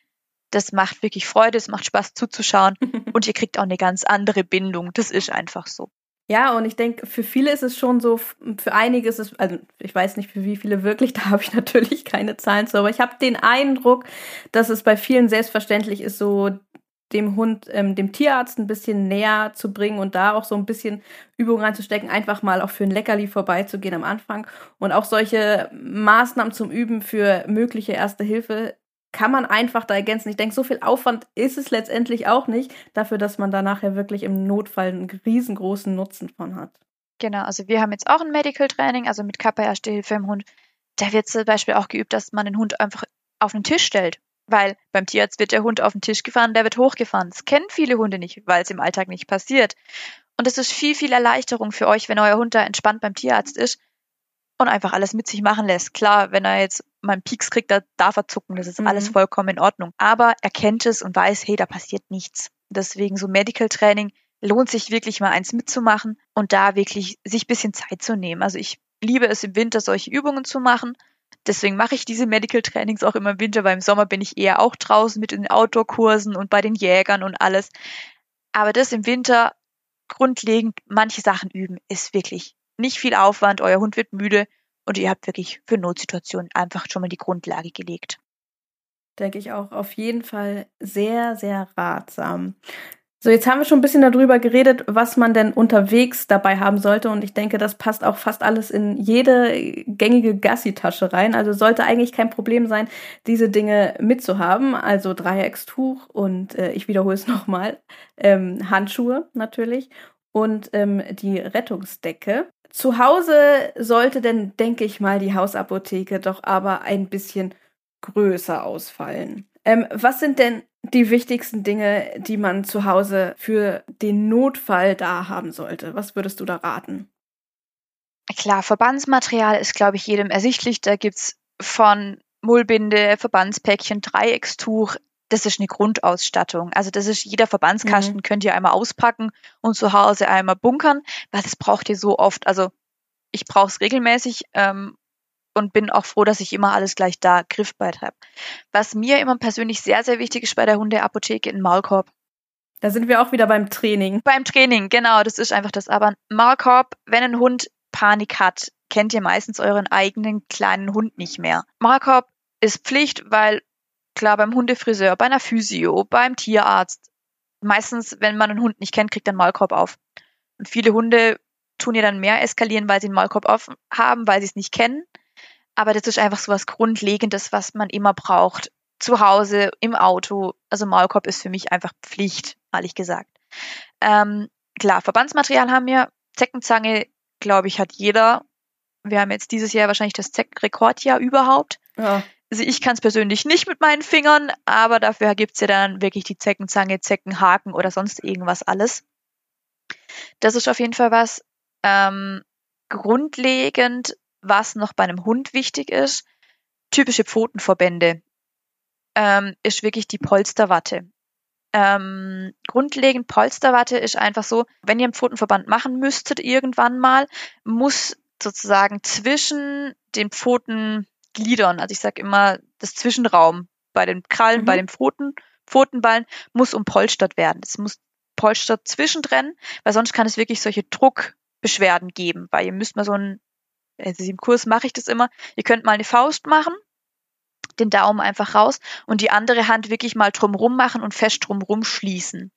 Das macht wirklich Freude, es macht Spaß zuzuschauen und ihr kriegt auch eine ganz andere Bindung. Das ist einfach so. Ja, und ich denke, für viele ist es schon so, für einige ist es, also ich weiß nicht für wie viele wirklich, da habe ich natürlich keine Zahlen zu, aber ich habe den Eindruck, dass es bei vielen selbstverständlich ist, so dem Hund, ähm, dem Tierarzt ein bisschen näher zu bringen und da auch so ein bisschen Übung reinzustecken, einfach mal auch für ein Leckerli vorbeizugehen am Anfang und auch solche Maßnahmen zum Üben für mögliche Erste Hilfe kann man einfach da ergänzen. Ich denke, so viel Aufwand ist es letztendlich auch nicht, dafür, dass man da nachher wirklich im Notfall einen riesengroßen Nutzen von hat. Genau, also wir haben jetzt auch ein Medical Training, also mit Kappa Erste Hilfe im Hund. Da wird zum Beispiel auch geübt, dass man den Hund einfach auf den Tisch stellt. Weil beim Tierarzt wird der Hund auf den Tisch gefahren, der wird hochgefahren. Das kennen viele Hunde nicht, weil es im Alltag nicht passiert. Und es ist viel, viel Erleichterung für euch, wenn euer Hund da entspannt beim Tierarzt ist und einfach alles mit sich machen lässt. Klar, wenn er jetzt mal einen Pieks kriegt, da darf er zucken, das ist mhm. alles vollkommen in Ordnung. Aber er kennt es und weiß, hey, da passiert nichts. Deswegen so Medical Training lohnt sich wirklich mal eins mitzumachen und da wirklich sich bisschen Zeit zu nehmen. Also ich liebe es im Winter solche Übungen zu machen. Deswegen mache ich diese Medical Trainings auch immer im Winter, weil im Sommer bin ich eher auch draußen mit den Outdoor-Kursen und bei den Jägern und alles. Aber das im Winter grundlegend manche Sachen üben, ist wirklich nicht viel Aufwand. Euer Hund wird müde und ihr habt wirklich für Notsituationen einfach schon mal die Grundlage gelegt. Denke ich auch auf jeden Fall sehr, sehr ratsam. So, jetzt haben wir schon ein bisschen darüber geredet, was man denn unterwegs dabei haben sollte. Und ich denke, das passt auch fast alles in jede gängige Gassi-Tasche rein. Also sollte eigentlich kein Problem sein, diese Dinge mitzuhaben. Also Dreieckstuch und äh, ich wiederhole es nochmal, ähm, Handschuhe natürlich und ähm, die Rettungsdecke. Zu Hause sollte denn, denke ich mal, die Hausapotheke doch aber ein bisschen größer ausfallen. Ähm, was sind denn die wichtigsten Dinge, die man zu Hause für den Notfall da haben sollte? Was würdest du da raten? Klar, Verbandsmaterial ist, glaube ich, jedem ersichtlich. Da gibt es von Mullbinde, Verbandspäckchen, Dreieckstuch. Das ist eine Grundausstattung. Also das ist jeder Verbandskasten, mhm. könnt ihr einmal auspacken und zu Hause einmal bunkern, weil das braucht ihr so oft. Also ich brauche es regelmäßig ähm, und bin auch froh, dass ich immer alles gleich da griffbereit habe. Was mir immer persönlich sehr, sehr wichtig ist bei der Hundeapotheke, ein Maulkorb. Da sind wir auch wieder beim Training. Beim Training, genau, das ist einfach das. Aber Maulkorb, wenn ein Hund Panik hat, kennt ihr meistens euren eigenen kleinen Hund nicht mehr. Maulkorb ist Pflicht, weil klar beim Hundefriseur, bei einer Physio, beim Tierarzt, meistens, wenn man einen Hund nicht kennt, kriegt er einen Maulkorb auf. Und viele Hunde tun ja dann mehr eskalieren, weil sie einen Maulkorb auf haben, weil sie es nicht kennen. Aber das ist einfach so was Grundlegendes, was man immer braucht. Zu Hause, im Auto. Also Maulkorb ist für mich einfach Pflicht, ehrlich gesagt. Ähm, klar, Verbandsmaterial haben wir. Zeckenzange, glaube ich, hat jeder. Wir haben jetzt dieses Jahr wahrscheinlich das Zeck-Rekordjahr überhaupt. Ja. Also ich kann es persönlich nicht mit meinen Fingern, aber dafür gibt's ja dann wirklich die Zeckenzange, Zeckenhaken oder sonst irgendwas alles. Das ist auf jeden Fall was. Ähm, grundlegend was noch bei einem Hund wichtig ist, typische Pfotenverbände, ähm, ist wirklich die Polsterwatte. Ähm, grundlegend Polsterwatte ist einfach so, wenn ihr einen Pfotenverband machen müsstet irgendwann mal, muss sozusagen zwischen den Pfotengliedern, also ich sage immer das Zwischenraum bei den Krallen, mhm. bei den Pfoten, Pfotenballen, muss umpolstert werden. Es muss polstert zwischendrin, weil sonst kann es wirklich solche Druckbeschwerden geben, weil ihr müsst mal so ein also im Kurs mache ich das immer, ihr könnt mal eine Faust machen, den Daumen einfach raus und die andere Hand wirklich mal drumrum machen und fest drumrum schließen.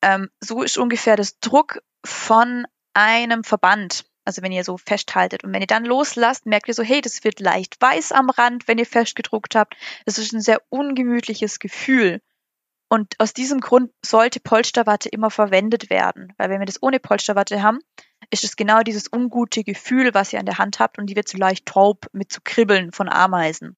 Ähm, so ist ungefähr das Druck von einem Verband. Also wenn ihr so festhaltet und wenn ihr dann loslasst, merkt ihr so, hey, das wird leicht weiß am Rand, wenn ihr festgedruckt habt. Das ist ein sehr ungemütliches Gefühl. Und aus diesem Grund sollte Polsterwatte immer verwendet werden, weil wenn wir das ohne Polsterwatte haben, ist es genau dieses ungute Gefühl, was ihr an der Hand habt und die wird so leicht taub mit zu kribbeln von Ameisen.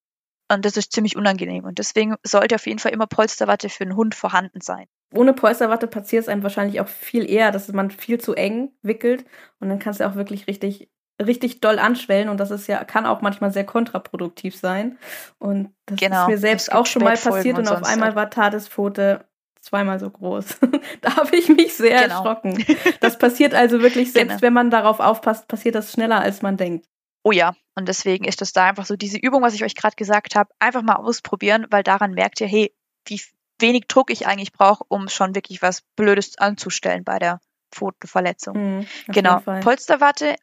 Und das ist ziemlich unangenehm. Und deswegen sollte auf jeden Fall immer Polsterwatte für einen Hund vorhanden sein. Ohne Polsterwatte passiert es einem wahrscheinlich auch viel eher, dass man viel zu eng wickelt und dann kannst du auch wirklich richtig richtig doll anschwellen und das ist ja, kann auch manchmal sehr kontraproduktiv sein. Und das genau. ist mir selbst auch schon mal passiert und, und auf einmal war Tadespfote zweimal so groß. da habe ich mich sehr genau. erschrocken. Das passiert also wirklich, selbst genau. wenn man darauf aufpasst, passiert das schneller, als man denkt. Oh ja, und deswegen ist das da einfach so, diese Übung, was ich euch gerade gesagt habe, einfach mal ausprobieren, weil daran merkt ihr, hey, wie wenig Druck ich eigentlich brauche, um schon wirklich was Blödes anzustellen bei der Pfotenverletzung. Mhm, genau. Polsterwatte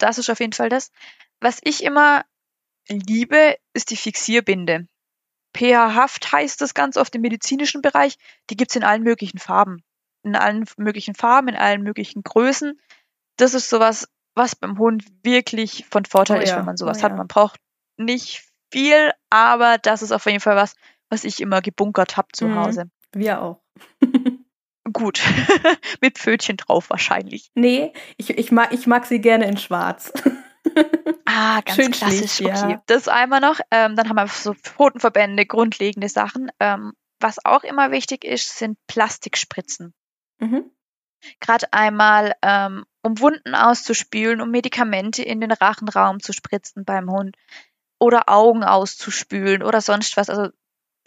das ist auf jeden Fall das. Was ich immer liebe, ist die Fixierbinde. pH-Haft heißt das ganz oft im medizinischen Bereich. Die gibt's in allen möglichen Farben. In allen möglichen Farben, in allen möglichen Größen. Das ist sowas, was beim Hund wirklich von Vorteil oh, ist, ja. wenn man sowas oh, hat. Man braucht nicht viel, aber das ist auf jeden Fall was, was ich immer gebunkert habe zu mhm. Hause. Wir auch. Gut. Mit Pfötchen drauf wahrscheinlich. Nee, ich, ich, mag, ich mag sie gerne in schwarz. ah, ganz Schön klassisch. Schlicht, okay. Ja. Das einmal noch. Ähm, dann haben wir so Pfotenverbände, grundlegende Sachen. Ähm, was auch immer wichtig ist, sind Plastikspritzen. Mhm. Gerade einmal, ähm, um Wunden auszuspülen, um Medikamente in den Rachenraum zu spritzen beim Hund oder Augen auszuspülen oder sonst was. Also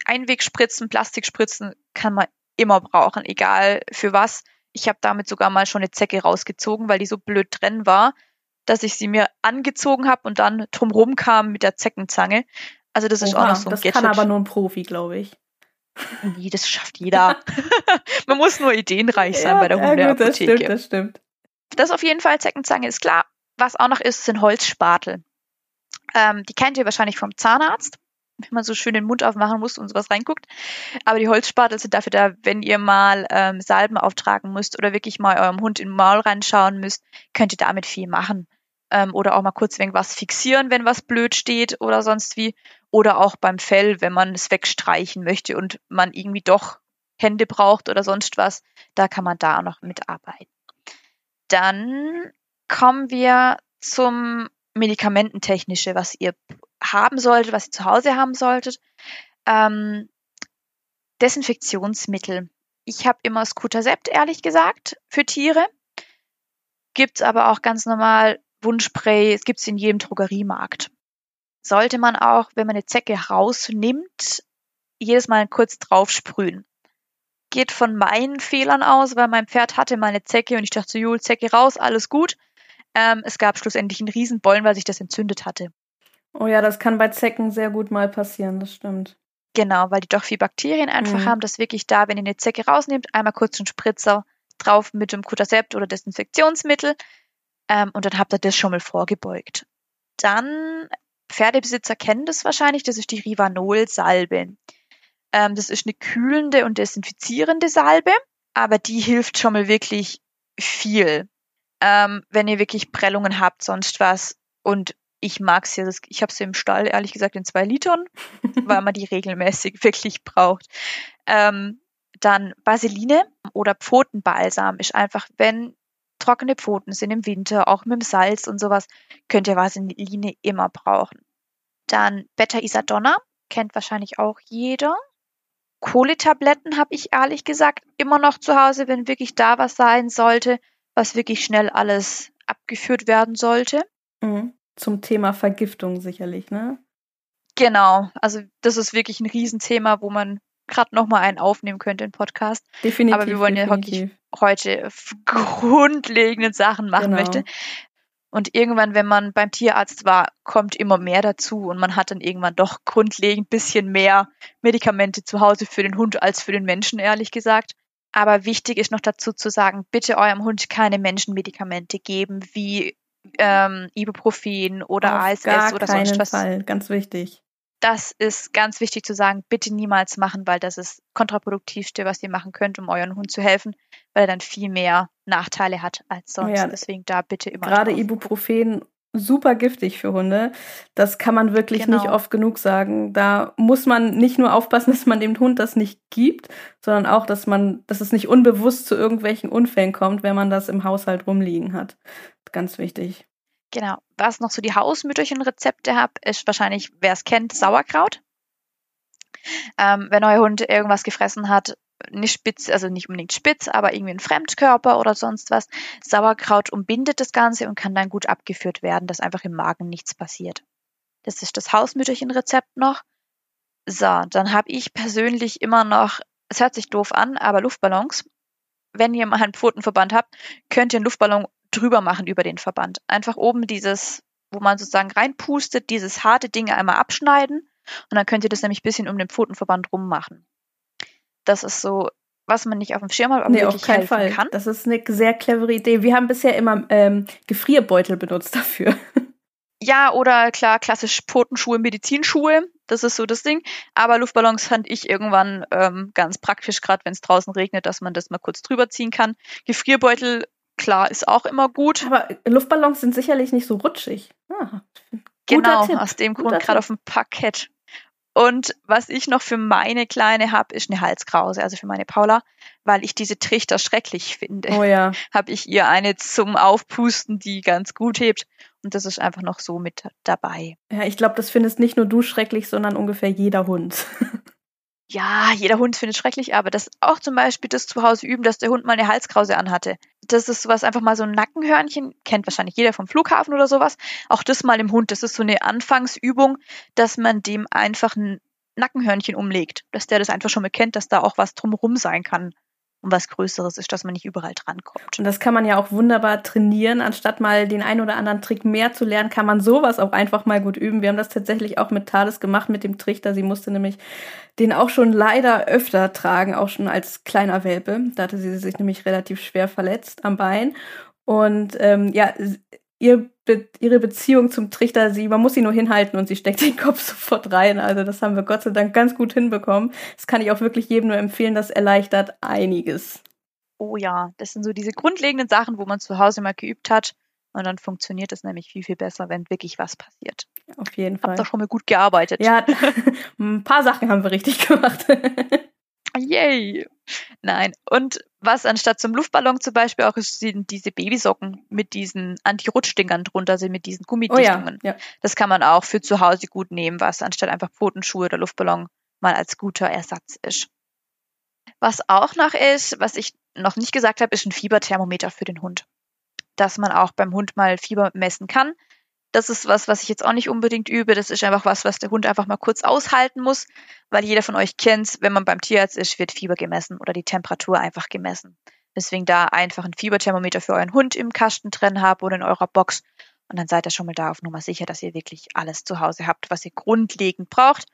Einwegspritzen, Plastikspritzen kann man immer brauchen, egal für was. Ich habe damit sogar mal schon eine Zecke rausgezogen, weil die so blöd drin war, dass ich sie mir angezogen habe und dann drumrum kam mit der Zeckenzange. Also das ist Oha, auch noch so ein Das Gadget. kann aber nur ein Profi, glaube ich. Nee, das schafft jeder. Man muss nur ideenreich sein ja, bei der Hundeapotheke. das stimmt, das stimmt. Das auf jeden Fall, Zeckenzange ist klar. Was auch noch ist, sind Holzspatel. Ähm, die kennt ihr wahrscheinlich vom Zahnarzt, wenn man so schön den Mund aufmachen muss und sowas reinguckt. Aber die Holzspatel sind dafür da, wenn ihr mal ähm, Salben auftragen müsst oder wirklich mal eurem Hund in den Maul reinschauen müsst, könnt ihr damit viel machen. Ähm, oder auch mal kurz irgendwas fixieren, wenn was blöd steht oder sonst wie. Oder auch beim Fell, wenn man es wegstreichen möchte und man irgendwie doch Hände braucht oder sonst was, da kann man da auch noch mitarbeiten. Dann kommen wir zum Medikamententechnische, was ihr haben solltet, was ihr zu Hause haben solltet. Ähm, Desinfektionsmittel. Ich habe immer Scutasept, ehrlich gesagt, für Tiere. Gibt's aber auch ganz normal Wundspray, es gibt's in jedem Drogeriemarkt. Sollte man auch, wenn man eine Zecke rausnimmt, jedes Mal kurz drauf sprühen. Geht von meinen Fehlern aus, weil mein Pferd hatte mal eine Zecke und ich dachte, Jul, Zecke raus, alles gut. Ähm, es gab schlussendlich einen Riesenbollen, weil sich das entzündet hatte. Oh ja, das kann bei Zecken sehr gut mal passieren, das stimmt. Genau, weil die doch viel Bakterien einfach mhm. haben, dass wirklich da, wenn ihr eine Zecke rausnehmt, einmal kurz einen Spritzer drauf mit dem Kutasept oder Desinfektionsmittel ähm, und dann habt ihr das schon mal vorgebeugt. Dann, Pferdebesitzer kennen das wahrscheinlich, das ist die Rivanol-Salbe. Ähm, das ist eine kühlende und desinfizierende Salbe, aber die hilft schon mal wirklich viel. Ähm, wenn ihr wirklich Prellungen habt, sonst was. Und ich mag sie, ich habe sie im Stall, ehrlich gesagt, in zwei Litern, weil man die regelmäßig wirklich braucht. Ähm, dann Vaseline oder Pfotenbalsam ist einfach, wenn trockene Pfoten sind im Winter, auch mit dem Salz und sowas, könnt ihr Vaseline immer brauchen. Dann Beta-Isadonna, kennt wahrscheinlich auch jeder. Kohletabletten habe ich ehrlich gesagt immer noch zu Hause, wenn wirklich da was sein sollte, was wirklich schnell alles abgeführt werden sollte. Mhm. Zum Thema Vergiftung sicherlich, ne? Genau, also das ist wirklich ein Riesenthema, wo man gerade nochmal einen aufnehmen könnte, im Podcast. Definitiv. Aber wir wollen definitiv. ja heute grundlegende Sachen machen genau. möchte. Und irgendwann, wenn man beim Tierarzt war, kommt immer mehr dazu und man hat dann irgendwann doch grundlegend bisschen mehr Medikamente zu Hause für den Hund als für den Menschen, ehrlich gesagt. Aber wichtig ist noch dazu zu sagen, bitte eurem Hund keine Menschenmedikamente geben, wie ähm, Ibuprofen oder Auf ASS oder sonst was. Fall. Ganz wichtig. Das ist ganz wichtig zu sagen, bitte niemals machen, weil das ist kontraproduktivste, was ihr machen könnt, um euren Hund zu helfen, weil er dann viel mehr Nachteile hat als sonst. Ja, Deswegen da bitte immer. Gerade drauf. Ibuprofen super giftig für Hunde. Das kann man wirklich genau. nicht oft genug sagen. Da muss man nicht nur aufpassen, dass man dem Hund das nicht gibt, sondern auch, dass man, dass es nicht unbewusst zu irgendwelchen Unfällen kommt, wenn man das im Haushalt rumliegen hat ganz wichtig. Genau. Was noch so die hausmütterchen Rezepte habt, ist wahrscheinlich, wer es kennt, Sauerkraut. Ähm, wenn euer Hund irgendwas gefressen hat, nicht spitz, also nicht unbedingt spitz, aber irgendwie ein Fremdkörper oder sonst was. Sauerkraut umbindet das Ganze und kann dann gut abgeführt werden, dass einfach im Magen nichts passiert. Das ist das Hausmütterchen-Rezept noch. So, dann habe ich persönlich immer noch, es hört sich doof an, aber Luftballons. Wenn ihr mal einen Pfotenverband habt, könnt ihr einen Luftballon drüber machen über den Verband. Einfach oben dieses, wo man sozusagen reinpustet, dieses harte Ding einmal abschneiden und dann könnt ihr das nämlich ein bisschen um den Pfotenverband rummachen. Das ist so, was man nicht auf dem Schirm hat, aber nee, wirklich auf keinen Fall. kann. Das ist eine sehr clevere Idee. Wir haben bisher immer ähm, Gefrierbeutel benutzt dafür. Ja, oder klar, klassisch Potenschuhe, Medizinschuhe. Das ist so das Ding. Aber Luftballons fand ich irgendwann ähm, ganz praktisch, gerade wenn es draußen regnet, dass man das mal kurz drüber ziehen kann. Gefrierbeutel klar, ist auch immer gut. Aber Luftballons sind sicherlich nicht so rutschig. Ah, genau, Tipp. aus dem Grund gerade auf dem Parkett. Und was ich noch für meine Kleine habe, ist eine Halskrause, also für meine Paula, weil ich diese Trichter schrecklich finde. Oh ja. Habe ich ihr eine zum Aufpusten, die ganz gut hebt. Und das ist einfach noch so mit dabei. Ja, ich glaube, das findest nicht nur du schrecklich, sondern ungefähr jeder Hund. ja, jeder Hund findet es schrecklich, aber das auch zum Beispiel das zu Hause üben, dass der Hund mal eine Halskrause anhatte. Das ist sowas einfach mal so ein Nackenhörnchen, kennt wahrscheinlich jeder vom Flughafen oder sowas. Auch das mal im Hund, das ist so eine Anfangsübung, dass man dem einfach ein Nackenhörnchen umlegt, dass der das einfach schon mal kennt, dass da auch was drumherum sein kann. Und was Größeres ist, dass man nicht überall drankommt. Und das kann man ja auch wunderbar trainieren. Anstatt mal den einen oder anderen Trick mehr zu lernen, kann man sowas auch einfach mal gut üben. Wir haben das tatsächlich auch mit Thales gemacht, mit dem Trichter. Sie musste nämlich den auch schon leider öfter tragen, auch schon als kleiner Welpe. Da hatte sie sich nämlich relativ schwer verletzt am Bein. Und ähm, ja, ihr Be ihre Beziehung zum Trichter, sie, man muss sie nur hinhalten und sie steckt den Kopf sofort rein. Also das haben wir Gott sei Dank ganz gut hinbekommen. Das kann ich auch wirklich jedem nur empfehlen, das erleichtert einiges. Oh ja, das sind so diese grundlegenden Sachen, wo man zu Hause mal geübt hat. Und dann funktioniert es nämlich viel, viel besser, wenn wirklich was passiert. Auf jeden Fall. Habt ihr schon mal gut gearbeitet. Ja, ein paar Sachen haben wir richtig gemacht. Yay! Nein. Und was anstatt zum Luftballon zum Beispiel auch ist, sind diese Babysocken mit diesen Anti-Rutschdingern drunter, sind mit diesen Gummidichtungen. Oh ja, ja. Das kann man auch für zu Hause gut nehmen, was anstatt einfach Pfotenschuhe oder Luftballon mal als guter Ersatz ist. Was auch noch ist, was ich noch nicht gesagt habe, ist ein Fieberthermometer für den Hund. Dass man auch beim Hund mal Fieber messen kann. Das ist was, was ich jetzt auch nicht unbedingt übe. Das ist einfach was, was der Hund einfach mal kurz aushalten muss, weil jeder von euch kennt, wenn man beim Tierarzt ist, wird Fieber gemessen oder die Temperatur einfach gemessen. Deswegen da einfach ein Fieberthermometer für euren Hund im Kasten drin habt oder in eurer Box. Und dann seid ihr schon mal da auf Nummer sicher, dass ihr wirklich alles zu Hause habt, was ihr grundlegend braucht.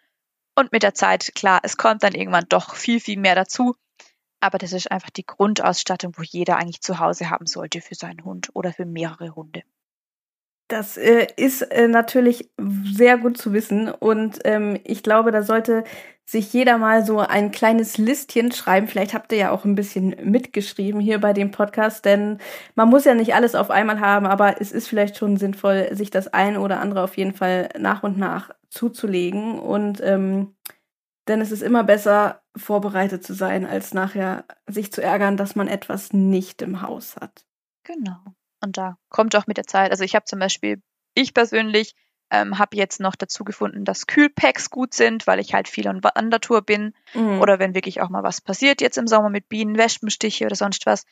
Und mit der Zeit, klar, es kommt dann irgendwann doch viel, viel mehr dazu. Aber das ist einfach die Grundausstattung, wo jeder eigentlich zu Hause haben sollte für seinen Hund oder für mehrere Hunde. Das äh, ist äh, natürlich sehr gut zu wissen und ähm, ich glaube, da sollte sich jeder mal so ein kleines Listchen schreiben. Vielleicht habt ihr ja auch ein bisschen mitgeschrieben hier bei dem Podcast, denn man muss ja nicht alles auf einmal haben, aber es ist vielleicht schon sinnvoll, sich das eine oder andere auf jeden Fall nach und nach zuzulegen und ähm, denn es ist immer besser, vorbereitet zu sein, als nachher sich zu ärgern, dass man etwas nicht im Haus hat. Genau. Und da kommt auch mit der Zeit. Also ich habe zum Beispiel, ich persönlich ähm, habe jetzt noch dazu gefunden, dass Kühlpacks gut sind, weil ich halt viel an Wandertour bin. Mhm. Oder wenn wirklich auch mal was passiert, jetzt im Sommer mit Bienen, Wespenstiche oder sonst was.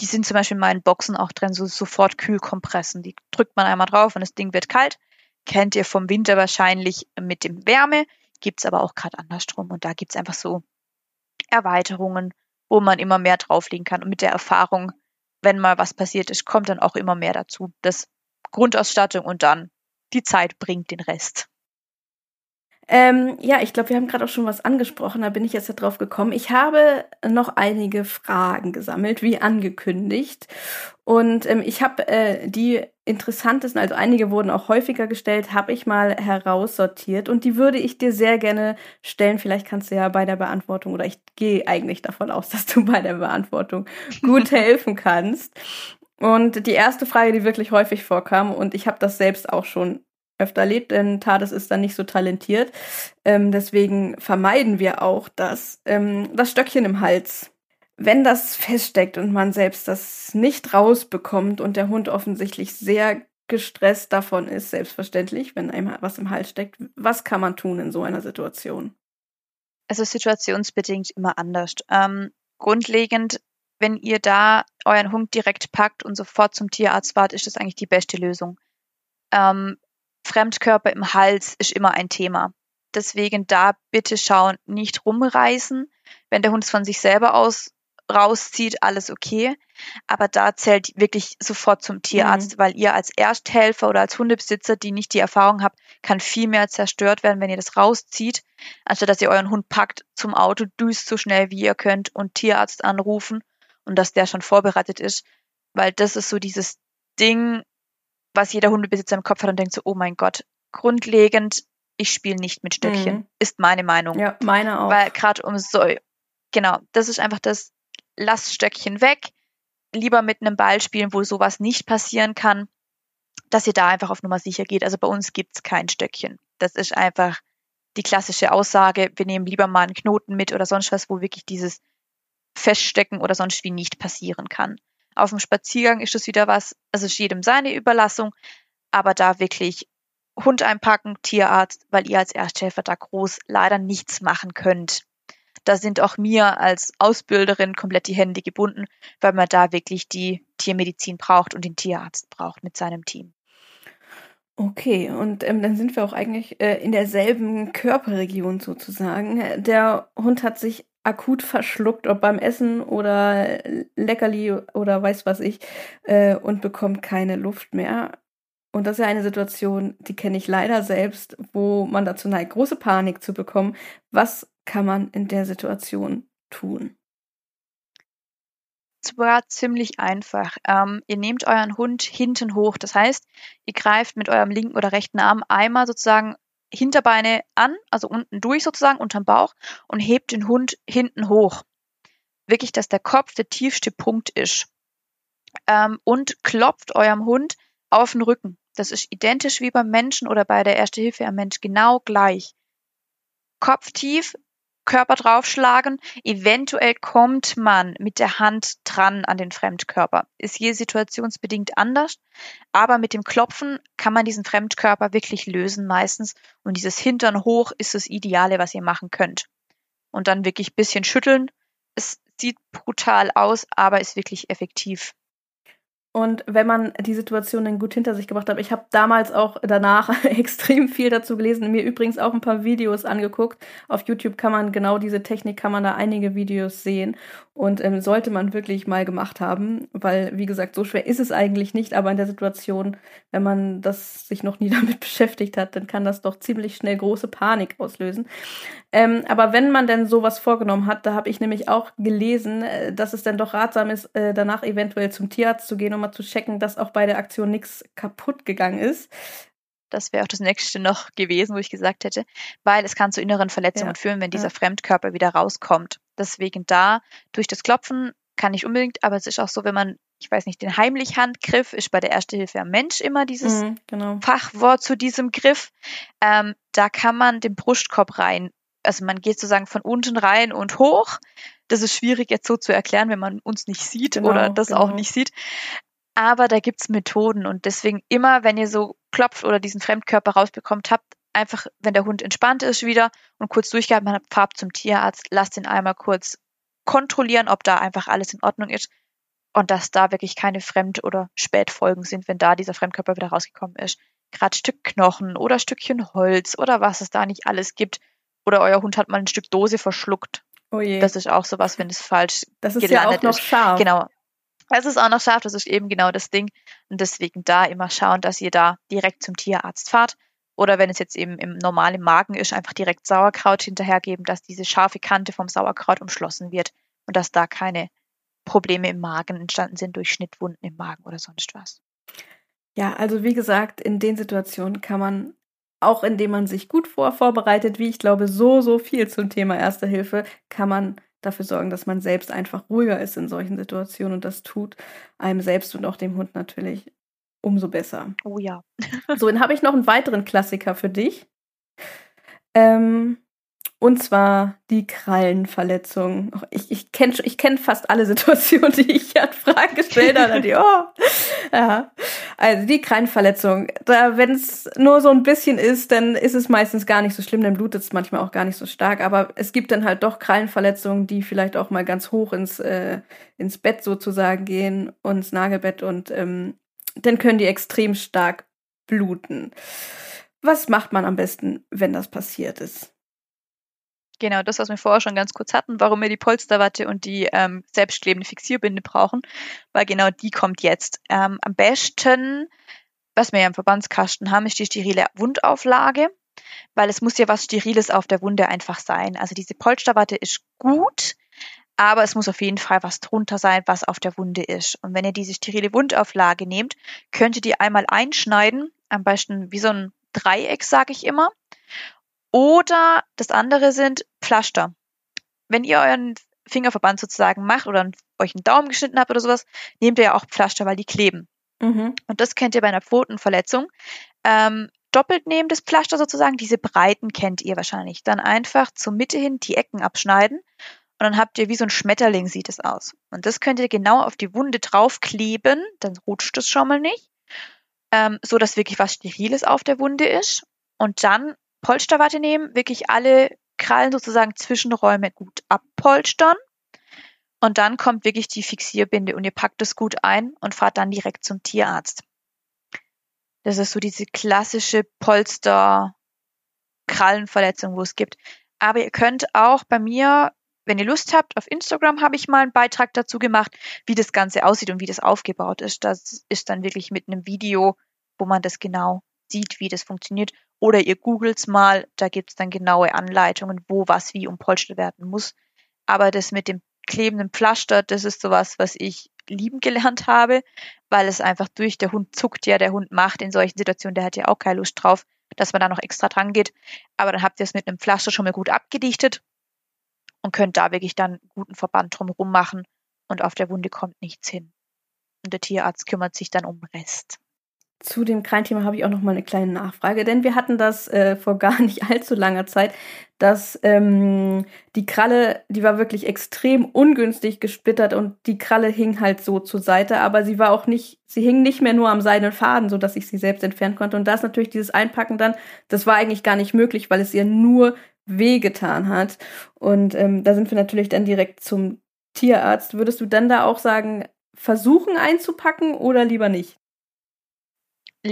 Die sind zum Beispiel in meinen Boxen auch drin, so sofort Kühlkompressen. Die drückt man einmal drauf und das Ding wird kalt. Kennt ihr vom Winter wahrscheinlich mit dem Wärme, gibt's aber auch gerade andersrum. Und da gibt's einfach so Erweiterungen, wo man immer mehr drauflegen kann. Und mit der Erfahrung wenn mal was passiert ist, kommt dann auch immer mehr dazu. Das Grundausstattung und dann die Zeit bringt den Rest. Ähm, ja, ich glaube, wir haben gerade auch schon was angesprochen, da bin ich jetzt darauf gekommen. Ich habe noch einige Fragen gesammelt, wie angekündigt. Und ähm, ich habe äh, die interessantesten, also einige wurden auch häufiger gestellt, habe ich mal heraussortiert und die würde ich dir sehr gerne stellen. Vielleicht kannst du ja bei der Beantwortung oder ich gehe eigentlich davon aus, dass du bei der Beantwortung gut helfen kannst. Und die erste Frage, die wirklich häufig vorkam, und ich habe das selbst auch schon öfter erlebt, denn Tades ist dann nicht so talentiert. Ähm, deswegen vermeiden wir auch das, ähm, das Stöckchen im Hals. Wenn das feststeckt und man selbst das nicht rausbekommt und der Hund offensichtlich sehr gestresst davon ist, selbstverständlich, wenn einem was im Hals steckt, was kann man tun in so einer Situation? Also situationsbedingt immer anders. Ähm, grundlegend, wenn ihr da euren Hund direkt packt und sofort zum Tierarzt fahrt, ist das eigentlich die beste Lösung. Ähm, Fremdkörper im Hals ist immer ein Thema. Deswegen da bitte schauen, nicht rumreißen. Wenn der Hund es von sich selber aus rauszieht, alles okay. Aber da zählt wirklich sofort zum Tierarzt, mhm. weil ihr als Ersthelfer oder als Hundebesitzer, die nicht die Erfahrung habt, kann viel mehr zerstört werden, wenn ihr das rauszieht, anstatt dass ihr euren Hund packt, zum Auto düst so schnell wie ihr könnt und Tierarzt anrufen und dass der schon vorbereitet ist. Weil das ist so dieses Ding, was jeder Hundebesitzer im Kopf hat und denkt so, oh mein Gott, grundlegend, ich spiele nicht mit Stöckchen, mhm. ist meine Meinung. Ja, meine auch. Weil gerade um so, genau, das ist einfach das, lass Stöckchen weg, lieber mit einem Ball spielen, wo sowas nicht passieren kann, dass ihr da einfach auf Nummer sicher geht. Also bei uns gibt's kein Stöckchen. Das ist einfach die klassische Aussage, wir nehmen lieber mal einen Knoten mit oder sonst was, wo wirklich dieses Feststecken oder sonst wie nicht passieren kann. Auf dem Spaziergang ist es wieder was, also ist jedem seine Überlassung, aber da wirklich Hund einpacken, Tierarzt, weil ihr als Ersthelfer da groß leider nichts machen könnt. Da sind auch mir als Ausbilderin komplett die Hände gebunden, weil man da wirklich die Tiermedizin braucht und den Tierarzt braucht mit seinem Team. Okay, und ähm, dann sind wir auch eigentlich äh, in derselben Körperregion sozusagen. Der Hund hat sich akut verschluckt, ob beim Essen oder Leckerli oder weiß was ich, äh, und bekommt keine Luft mehr. Und das ist ja eine Situation, die kenne ich leider selbst, wo man dazu neigt, große Panik zu bekommen. Was kann man in der Situation tun? Zwar ziemlich einfach. Ähm, ihr nehmt euren Hund hinten hoch. Das heißt, ihr greift mit eurem linken oder rechten Arm einmal sozusagen Hinterbeine an, also unten durch sozusagen, unterm Bauch und hebt den Hund hinten hoch. Wirklich, dass der Kopf der tiefste Punkt ist. Ähm, und klopft eurem Hund auf den Rücken. Das ist identisch wie beim Menschen oder bei der Erste Hilfe am Mensch genau gleich. Kopf tief, Körper draufschlagen. Eventuell kommt man mit der Hand dran an den Fremdkörper. Ist je situationsbedingt anders, aber mit dem Klopfen kann man diesen Fremdkörper wirklich lösen meistens. Und dieses Hintern hoch ist das Ideale, was ihr machen könnt. Und dann wirklich bisschen schütteln. Es sieht brutal aus, aber ist wirklich effektiv. Und wenn man die Situation dann gut hinter sich gebracht hat, ich habe damals auch danach extrem viel dazu gelesen, mir übrigens auch ein paar Videos angeguckt. Auf YouTube kann man genau diese Technik, kann man da einige Videos sehen. Und ähm, sollte man wirklich mal gemacht haben, weil, wie gesagt, so schwer ist es eigentlich nicht, aber in der Situation, wenn man das sich noch nie damit beschäftigt hat, dann kann das doch ziemlich schnell große Panik auslösen. Ähm, aber wenn man denn sowas vorgenommen hat, da habe ich nämlich auch gelesen, äh, dass es dann doch ratsam ist, äh, danach eventuell zum Tierarzt zu gehen, um mal zu checken, dass auch bei der Aktion nichts kaputt gegangen ist. Das wäre auch das nächste noch gewesen, wo ich gesagt hätte, weil es kann zu inneren Verletzungen ja. führen, wenn dieser ja. Fremdkörper wieder rauskommt. Deswegen da durch das Klopfen kann nicht unbedingt, aber es ist auch so, wenn man, ich weiß nicht, den heimlich Handgriff ist bei der Erste Hilfe am Mensch immer dieses mhm, genau. Fachwort zu diesem Griff. Ähm, da kann man den Brustkorb rein, also man geht sozusagen von unten rein und hoch. Das ist schwierig jetzt so zu erklären, wenn man uns nicht sieht genau, oder das genau. auch nicht sieht. Aber da gibt's Methoden und deswegen immer, wenn ihr so klopft oder diesen Fremdkörper rausbekommt habt, einfach, wenn der Hund entspannt ist wieder und kurz durchgehalten hat, fahrt zum Tierarzt, lasst ihn einmal kurz kontrollieren, ob da einfach alles in Ordnung ist und dass da wirklich keine Fremd- oder Spätfolgen sind, wenn da dieser Fremdkörper wieder rausgekommen ist. Gerade Stück Knochen oder Stückchen Holz oder was es da nicht alles gibt. Oder euer Hund hat mal ein Stück Dose verschluckt. Oh je. Das ist auch sowas, wenn es falsch das ist gelandet ja auch noch ist. Scharf. Genau. Es ist auch noch scharf, das ist eben genau das Ding. Und deswegen da immer schauen, dass ihr da direkt zum Tierarzt fahrt. Oder wenn es jetzt eben im normalen Magen ist, einfach direkt Sauerkraut hinterhergeben, dass diese scharfe Kante vom Sauerkraut umschlossen wird und dass da keine Probleme im Magen entstanden sind durch Schnittwunden im Magen oder sonst was. Ja, also wie gesagt, in den Situationen kann man, auch indem man sich gut vor vorbereitet, wie ich glaube, so, so viel zum Thema Erste Hilfe, kann man dafür sorgen, dass man selbst einfach ruhiger ist in solchen Situationen und das tut einem selbst und auch dem Hund natürlich umso besser. Oh ja. so, dann habe ich noch einen weiteren Klassiker für dich. Ähm, und zwar die Krallenverletzung. Ich, ich kenne ich kenn fast alle Situationen, die ich an Fragen gestellt habe. Die, oh. ja. Also die Krallenverletzung. Wenn es nur so ein bisschen ist, dann ist es meistens gar nicht so schlimm, dann blutet es manchmal auch gar nicht so stark. Aber es gibt dann halt doch Krallenverletzungen, die vielleicht auch mal ganz hoch ins, äh, ins Bett sozusagen gehen und ins Nagelbett und ähm, dann können die extrem stark bluten. Was macht man am besten, wenn das passiert ist? Genau, das, was wir vorher schon ganz kurz hatten, warum wir die Polsterwatte und die ähm, selbstklebende Fixierbinde brauchen, weil genau die kommt jetzt. Ähm, am besten, was wir ja im Verbandskasten haben, ist die sterile Wundauflage, weil es muss ja was Steriles auf der Wunde einfach sein. Also diese Polsterwatte ist gut, aber es muss auf jeden Fall was drunter sein, was auf der Wunde ist. Und wenn ihr diese sterile Wundauflage nehmt, könnt ihr die einmal einschneiden, am besten wie so ein Dreieck, sage ich immer. Oder das andere sind Pflaster. Wenn ihr euren Fingerverband sozusagen macht oder euch einen Daumen geschnitten habt oder sowas, nehmt ihr ja auch Pflaster, weil die kleben. Mhm. Und das kennt ihr bei einer Pfotenverletzung. Ähm, doppelt nehmen das Pflaster sozusagen, diese Breiten kennt ihr wahrscheinlich. Dann einfach zur Mitte hin die Ecken abschneiden und dann habt ihr wie so ein Schmetterling sieht es aus. Und das könnt ihr genau auf die Wunde draufkleben, dann rutscht es schon mal nicht, ähm, so dass wirklich was Steriles auf der Wunde ist. Und dann Polsterwatte nehmen, wirklich alle Krallen sozusagen Zwischenräume gut abpolstern. Und dann kommt wirklich die Fixierbinde und ihr packt es gut ein und fahrt dann direkt zum Tierarzt. Das ist so diese klassische Polster-Krallenverletzung, wo es gibt. Aber ihr könnt auch bei mir wenn ihr Lust habt, auf Instagram habe ich mal einen Beitrag dazu gemacht, wie das Ganze aussieht und wie das aufgebaut ist. Das ist dann wirklich mit einem Video, wo man das genau sieht, wie das funktioniert. Oder ihr googelt's mal, da gibt's dann genaue Anleitungen, wo was wie umpolstert werden muss. Aber das mit dem klebenden Pflaster, das ist sowas, was ich lieben gelernt habe, weil es einfach durch, der Hund zuckt ja, der Hund macht in solchen Situationen, der hat ja auch keine Lust drauf, dass man da noch extra dran geht. Aber dann habt ihr es mit einem Pflaster schon mal gut abgedichtet und könnt da wirklich dann guten Verband drumherum machen und auf der Wunde kommt nichts hin. Und der Tierarzt kümmert sich dann um den Rest. Zu dem Kreinthema habe ich auch noch mal eine kleine Nachfrage, denn wir hatten das äh, vor gar nicht allzu langer Zeit, dass ähm, die Kralle, die war wirklich extrem ungünstig gesplittert und die Kralle hing halt so zur Seite, aber sie war auch nicht, sie hing nicht mehr nur am seidenen Faden, so dass ich sie selbst entfernen konnte. Und da ist natürlich dieses Einpacken dann, das war eigentlich gar nicht möglich, weil es ihr nur wehgetan hat. Und ähm, da sind wir natürlich dann direkt zum Tierarzt. Würdest du dann da auch sagen, versuchen einzupacken oder lieber nicht?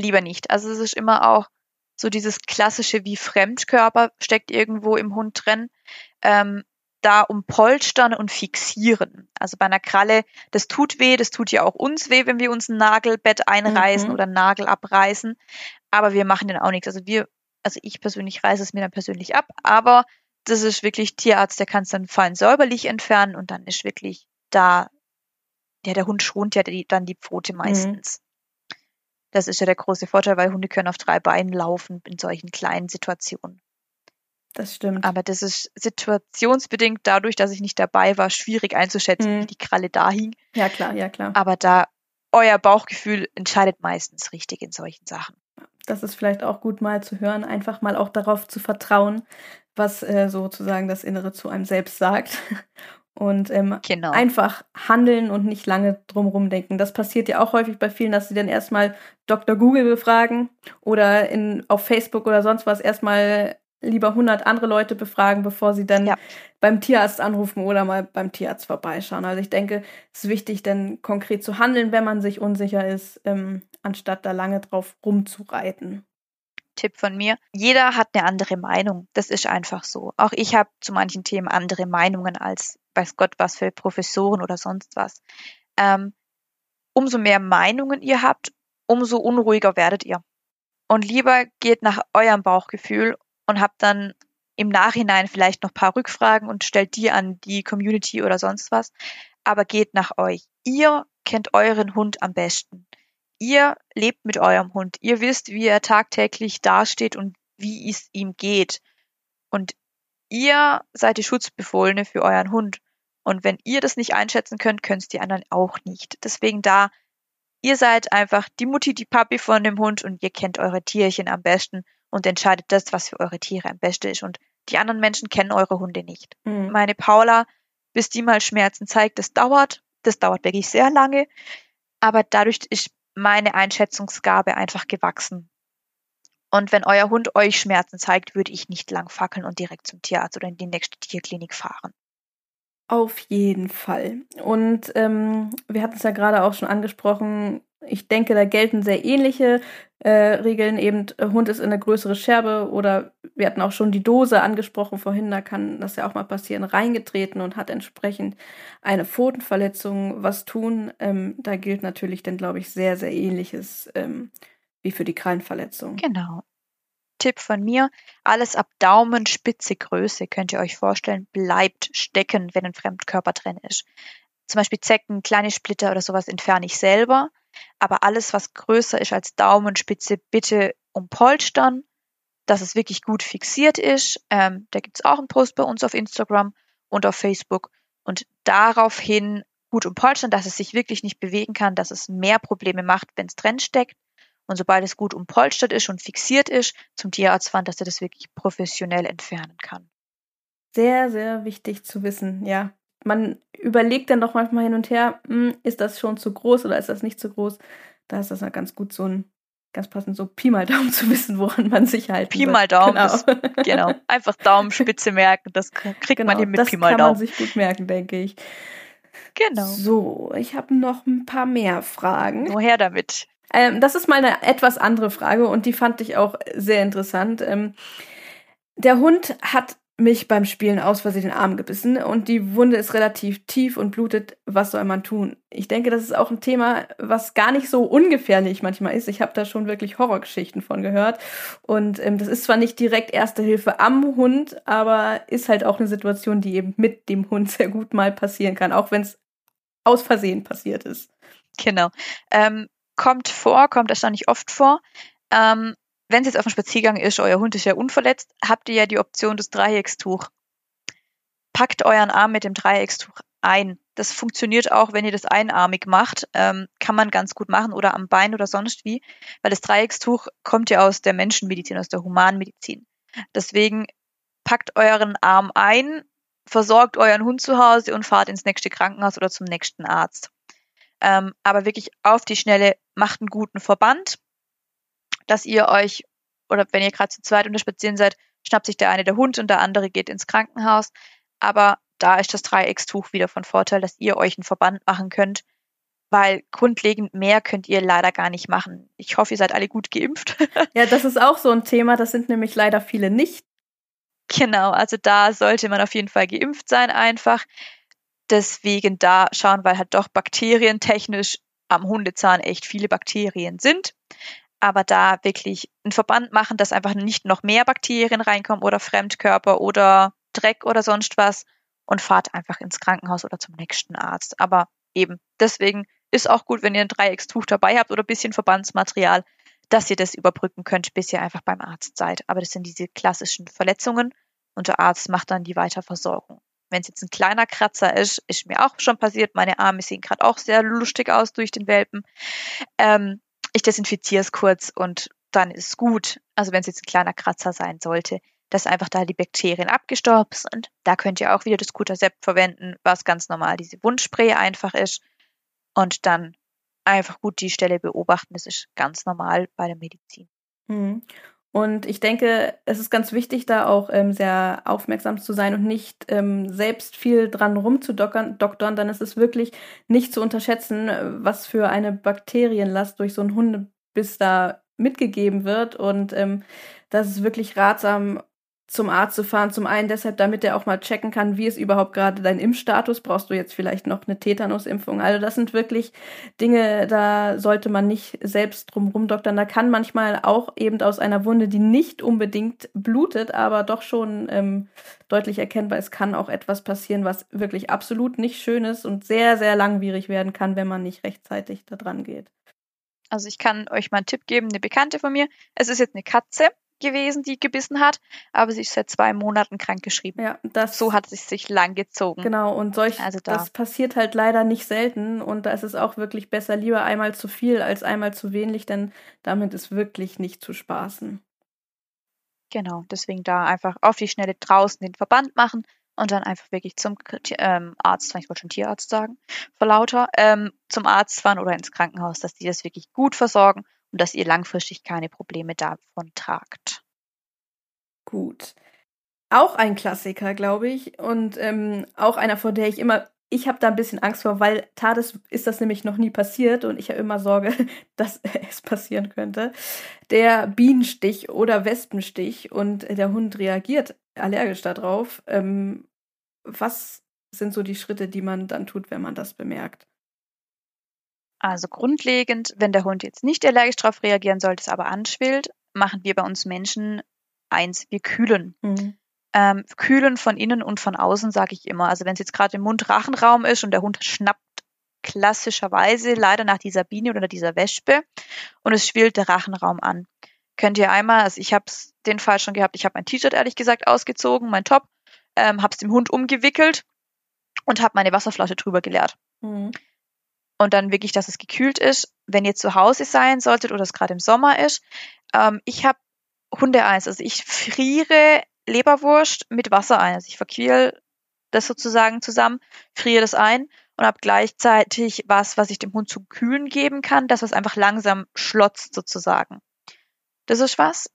Lieber nicht. Also es ist immer auch so dieses klassische wie Fremdkörper steckt irgendwo im Hund drin. Ähm, da um Polstern und Fixieren. Also bei einer Kralle, das tut weh, das tut ja auch uns weh, wenn wir uns ein Nagelbett einreißen mhm. oder einen Nagel abreißen. Aber wir machen den auch nichts. Also wir, also ich persönlich reiße es mir dann persönlich ab, aber das ist wirklich Tierarzt, der kann es dann fein säuberlich entfernen und dann ist wirklich da, ja, der Hund schont ja die, dann die Pfote mhm. meistens. Mhm. Das ist ja der große Vorteil, weil Hunde können auf drei Beinen laufen in solchen kleinen Situationen. Das stimmt. Aber das ist situationsbedingt dadurch, dass ich nicht dabei war, schwierig einzuschätzen, mhm. wie die Kralle da hing. Ja, klar, ja, klar. Aber da euer Bauchgefühl entscheidet meistens richtig in solchen Sachen. Das ist vielleicht auch gut mal zu hören, einfach mal auch darauf zu vertrauen, was äh, sozusagen das Innere zu einem selbst sagt und ähm, genau. einfach handeln und nicht lange drumherum denken. Das passiert ja auch häufig bei vielen, dass sie dann erstmal Dr. Google befragen oder in, auf Facebook oder sonst was erstmal lieber 100 andere Leute befragen, bevor sie dann ja. beim Tierarzt anrufen oder mal beim Tierarzt vorbeischauen. Also ich denke, es ist wichtig, dann konkret zu handeln, wenn man sich unsicher ist, ähm, anstatt da lange drauf rumzureiten. Tipp von mir. Jeder hat eine andere Meinung. Das ist einfach so. Auch ich habe zu manchen Themen andere Meinungen als weiß Gott was für Professoren oder sonst was. Ähm, umso mehr Meinungen ihr habt, umso unruhiger werdet ihr. Und lieber geht nach eurem Bauchgefühl und habt dann im Nachhinein vielleicht noch ein paar Rückfragen und stellt die an die Community oder sonst was. Aber geht nach euch. Ihr kennt euren Hund am besten. Ihr lebt mit eurem Hund. Ihr wisst, wie er tagtäglich dasteht und wie es ihm geht. Und ihr seid die Schutzbefohlene für euren Hund. Und wenn ihr das nicht einschätzen könnt, können es die anderen auch nicht. Deswegen da, ihr seid einfach die Mutti, die Papi von dem Hund und ihr kennt eure Tierchen am besten und entscheidet das, was für eure Tiere am besten ist. Und die anderen Menschen kennen eure Hunde nicht. Mhm. Meine Paula, bis die mal Schmerzen zeigt, das dauert. Das dauert wirklich sehr lange. Aber dadurch ist meine Einschätzungsgabe einfach gewachsen. Und wenn euer Hund euch Schmerzen zeigt, würde ich nicht lang fackeln und direkt zum Tierarzt oder in die nächste Tierklinik fahren. Auf jeden Fall. Und ähm, wir hatten es ja gerade auch schon angesprochen. Ich denke, da gelten sehr ähnliche äh, Regeln. Eben, äh, Hund ist in eine größere Scherbe oder wir hatten auch schon die Dose angesprochen vorhin. Da kann das ja auch mal passieren, reingetreten und hat entsprechend eine Pfotenverletzung was tun. Ähm, da gilt natürlich dann, glaube ich, sehr, sehr ähnliches ähm, wie für die Krallenverletzung. Genau. Tipp von mir, alles ab Daumenspitze Größe könnt ihr euch vorstellen, bleibt stecken, wenn ein Fremdkörper drin ist. Zum Beispiel Zecken, kleine Splitter oder sowas entferne ich selber. Aber alles, was größer ist als Daumenspitze, bitte umpolstern, dass es wirklich gut fixiert ist. Ähm, da gibt es auch einen Post bei uns auf Instagram und auf Facebook. Und daraufhin gut umpolstern, dass es sich wirklich nicht bewegen kann, dass es mehr Probleme macht, wenn es drin steckt. Und sobald es gut umpolstert ist und fixiert ist, zum Tierarzt fahren, dass er das wirklich professionell entfernen kann. Sehr, sehr wichtig zu wissen, ja. Man überlegt dann doch manchmal hin und her, hm, ist das schon zu groß oder ist das nicht zu groß? Da ist das ja ganz gut, so ein ganz passend so Pi mal Daumen zu wissen, woran man sich halt. Pi mal Daumen, genau. Das, genau. Einfach Daumenspitze merken, das kriegt genau, man hin mit Pi mal Daumen. Das kann man sich gut merken, denke ich. Genau. So, ich habe noch ein paar mehr Fragen. Nur her damit. Ähm, das ist mal eine etwas andere Frage und die fand ich auch sehr interessant. Ähm, der Hund hat mich beim Spielen aus Versehen den Arm gebissen und die Wunde ist relativ tief und blutet. Was soll man tun? Ich denke, das ist auch ein Thema, was gar nicht so ungefährlich manchmal ist. Ich habe da schon wirklich Horrorgeschichten von gehört. Und ähm, das ist zwar nicht direkt Erste Hilfe am Hund, aber ist halt auch eine Situation, die eben mit dem Hund sehr gut mal passieren kann, auch wenn es aus Versehen passiert ist. Genau. Ähm, kommt vor, kommt erstaunlich oft vor. Ähm, wenn es jetzt auf dem Spaziergang ist, euer Hund ist ja unverletzt, habt ihr ja die Option des Dreieckstuch. Packt euren Arm mit dem Dreieckstuch ein. Das funktioniert auch, wenn ihr das einarmig macht. Ähm, kann man ganz gut machen oder am Bein oder sonst wie, weil das Dreieckstuch kommt ja aus der Menschenmedizin, aus der Humanmedizin. Deswegen packt euren Arm ein, versorgt euren Hund zu Hause und fahrt ins nächste Krankenhaus oder zum nächsten Arzt. Ähm, aber wirklich auf die Schnelle macht einen guten Verband, dass ihr euch, oder wenn ihr gerade zu zweit unter Spazieren seid, schnappt sich der eine der Hund und der andere geht ins Krankenhaus. Aber da ist das Dreieckstuch wieder von Vorteil, dass ihr euch einen Verband machen könnt, weil grundlegend mehr könnt ihr leider gar nicht machen. Ich hoffe, ihr seid alle gut geimpft. ja, das ist auch so ein Thema, das sind nämlich leider viele nicht. Genau, also da sollte man auf jeden Fall geimpft sein einfach. Deswegen da schauen, weil halt doch bakterientechnisch am Hundezahn echt viele Bakterien sind aber da wirklich einen Verband machen, dass einfach nicht noch mehr Bakterien reinkommen oder Fremdkörper oder Dreck oder sonst was und fahrt einfach ins Krankenhaus oder zum nächsten Arzt. Aber eben, deswegen ist auch gut, wenn ihr ein Dreieckstuch dabei habt oder ein bisschen Verbandsmaterial, dass ihr das überbrücken könnt, bis ihr einfach beim Arzt seid. Aber das sind diese klassischen Verletzungen und der Arzt macht dann die Weiterversorgung. Wenn es jetzt ein kleiner Kratzer ist, ist mir auch schon passiert. Meine Arme sehen gerade auch sehr lustig aus durch den Welpen. Ähm, ich desinfiziere es kurz und dann ist es gut. Also wenn es jetzt ein kleiner Kratzer sein sollte, dass einfach da die Bakterien abgestorben sind. Da könnt ihr auch wieder das Kutasept verwenden, was ganz normal diese Wundspray einfach ist. Und dann einfach gut die Stelle beobachten. Das ist ganz normal bei der Medizin. Mhm. Und ich denke, es ist ganz wichtig, da auch ähm, sehr aufmerksam zu sein und nicht ähm, selbst viel dran rumzudoktern. Dann ist es wirklich nicht zu unterschätzen, was für eine Bakterienlast durch so einen Hundebiss da mitgegeben wird. Und ähm, das ist wirklich ratsam, zum Arzt zu fahren. Zum einen deshalb, damit er auch mal checken kann, wie ist überhaupt gerade dein Impfstatus. Brauchst du jetzt vielleicht noch eine Tetanusimpfung? Also das sind wirklich Dinge, da sollte man nicht selbst drum rumdoktern. Da kann manchmal auch eben aus einer Wunde, die nicht unbedingt blutet, aber doch schon ähm, deutlich erkennbar ist, kann auch etwas passieren, was wirklich absolut nicht schön ist und sehr, sehr langwierig werden kann, wenn man nicht rechtzeitig da dran geht. Also ich kann euch mal einen Tipp geben, eine Bekannte von mir. Es ist jetzt eine Katze gewesen, die gebissen hat, aber sie ist seit zwei Monaten krankgeschrieben. Ja, das so hat es sich lang gezogen. Genau, und solch, also da. das passiert halt leider nicht selten und da ist es auch wirklich besser, lieber einmal zu viel als einmal zu wenig, denn damit ist wirklich nicht zu spaßen. Genau, deswegen da einfach auf die Schnelle draußen den Verband machen und dann einfach wirklich zum ähm, Arzt, ich wollte schon Tierarzt sagen, vor lauter, ähm, zum Arzt fahren oder ins Krankenhaus, dass die das wirklich gut versorgen und dass ihr langfristig keine Probleme davon tragt. Gut. Auch ein Klassiker, glaube ich. Und ähm, auch einer, vor der ich immer, ich habe da ein bisschen Angst vor, weil Tades ist das nämlich noch nie passiert und ich habe immer Sorge, dass es passieren könnte. Der Bienenstich oder Wespenstich und der Hund reagiert allergisch darauf. Ähm, was sind so die Schritte, die man dann tut, wenn man das bemerkt? Also grundlegend, wenn der Hund jetzt nicht allergisch darauf reagieren sollte, es aber anschwillt, machen wir bei uns Menschen eins, wir kühlen. Mhm. Ähm, kühlen von innen und von außen, sage ich immer. Also wenn es jetzt gerade im Mund-Rachenraum ist und der Hund schnappt klassischerweise leider nach dieser Biene oder dieser Wespe und es schwillt der Rachenraum an. Könnt ihr einmal, also ich habe den Fall schon gehabt, ich habe mein T-Shirt ehrlich gesagt ausgezogen, mein Top, ähm, habe es dem Hund umgewickelt und habe meine Wasserflasche drüber geleert. Mhm und dann wirklich, dass es gekühlt ist. Wenn ihr zu Hause sein solltet oder es gerade im Sommer ist, ähm, ich habe Hundeeis, also ich friere Leberwurst mit Wasser ein. Also ich verquirl das sozusagen zusammen, friere das ein und habe gleichzeitig was, was ich dem Hund zum Kühlen geben kann, das was einfach langsam schlotzt sozusagen. Das ist was,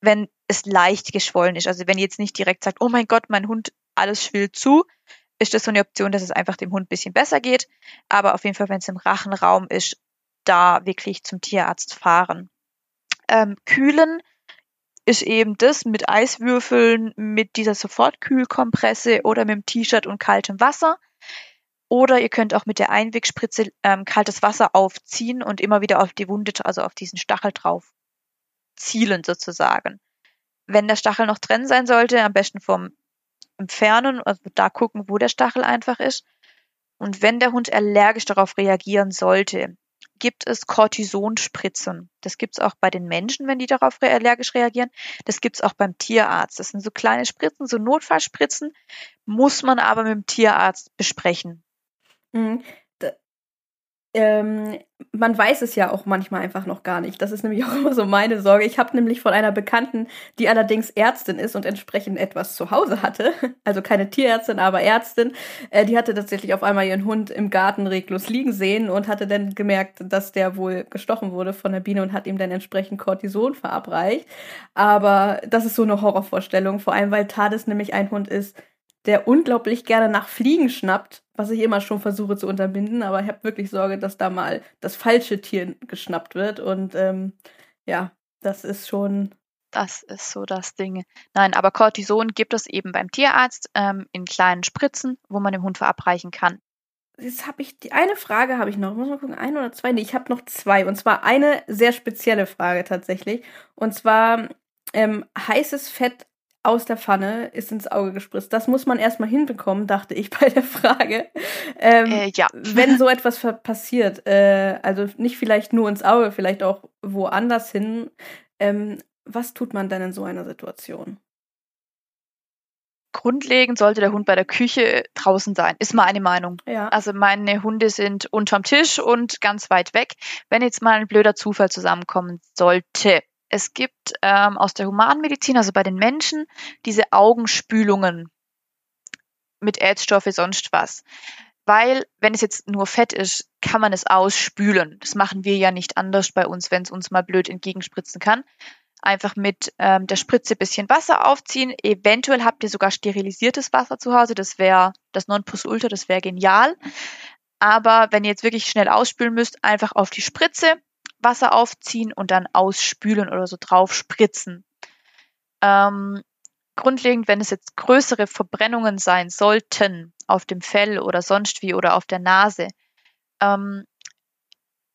wenn es leicht geschwollen ist. Also wenn ihr jetzt nicht direkt sagt, oh mein Gott, mein Hund, alles schwillt zu, ist das so eine Option, dass es einfach dem Hund ein bisschen besser geht. Aber auf jeden Fall, wenn es im Rachenraum ist, da wirklich zum Tierarzt fahren. Ähm, kühlen ist eben das mit Eiswürfeln, mit dieser Sofortkühlkompresse oder mit dem T-Shirt und kaltem Wasser. Oder ihr könnt auch mit der Einwegspritze ähm, kaltes Wasser aufziehen und immer wieder auf die Wunde, also auf diesen Stachel drauf zielen sozusagen. Wenn der Stachel noch drin sein sollte, am besten vom Entfernen, also da gucken, wo der Stachel einfach ist. Und wenn der Hund allergisch darauf reagieren sollte, gibt es Cortisonspritzen. Das gibt es auch bei den Menschen, wenn die darauf allergisch reagieren. Das gibt es auch beim Tierarzt. Das sind so kleine Spritzen, so Notfallspritzen, muss man aber mit dem Tierarzt besprechen. Ähm, man weiß es ja auch manchmal einfach noch gar nicht. Das ist nämlich auch immer so meine Sorge. Ich habe nämlich von einer Bekannten, die allerdings Ärztin ist und entsprechend etwas zu Hause hatte, also keine Tierärztin, aber Ärztin, äh, die hatte tatsächlich auf einmal ihren Hund im Garten reglos liegen sehen und hatte dann gemerkt, dass der wohl gestochen wurde von der Biene und hat ihm dann entsprechend Cortison verabreicht. Aber das ist so eine Horrorvorstellung, vor allem weil Tades nämlich ein Hund ist, der unglaublich gerne nach Fliegen schnappt, was ich immer schon versuche zu unterbinden, aber ich habe wirklich Sorge, dass da mal das falsche Tier geschnappt wird. Und ähm, ja, das ist schon. Das ist so das Ding. Nein, aber Cortison gibt es eben beim Tierarzt ähm, in kleinen Spritzen, wo man dem Hund verabreichen kann. Jetzt habe ich die eine Frage habe ich noch. Muss mal gucken, ein oder zwei? Nee, ich habe noch zwei. Und zwar eine sehr spezielle Frage tatsächlich. Und zwar ähm, heißes Fett aus der Pfanne ist ins Auge gespritzt. Das muss man erstmal hinbekommen, dachte ich bei der Frage. Ähm, äh, ja. Wenn so etwas passiert, äh, also nicht vielleicht nur ins Auge, vielleicht auch woanders hin, ähm, was tut man denn in so einer Situation? Grundlegend sollte der Hund bei der Küche draußen sein, ist meine Meinung. Ja. Also meine Hunde sind unterm Tisch und ganz weit weg. Wenn jetzt mal ein blöder Zufall zusammenkommen sollte, es gibt ähm, aus der Humanmedizin, also bei den Menschen, diese Augenspülungen mit Ärzstoffe, sonst was. Weil, wenn es jetzt nur Fett ist, kann man es ausspülen. Das machen wir ja nicht anders bei uns, wenn es uns mal blöd entgegenspritzen kann. Einfach mit ähm, der Spritze bisschen Wasser aufziehen. Eventuell habt ihr sogar sterilisiertes Wasser zu Hause. Das wäre das Nonplusultra, das wäre genial. Aber wenn ihr jetzt wirklich schnell ausspülen müsst, einfach auf die Spritze Wasser aufziehen und dann ausspülen oder so drauf spritzen. Ähm, grundlegend, wenn es jetzt größere Verbrennungen sein sollten auf dem Fell oder sonst wie oder auf der Nase, ähm,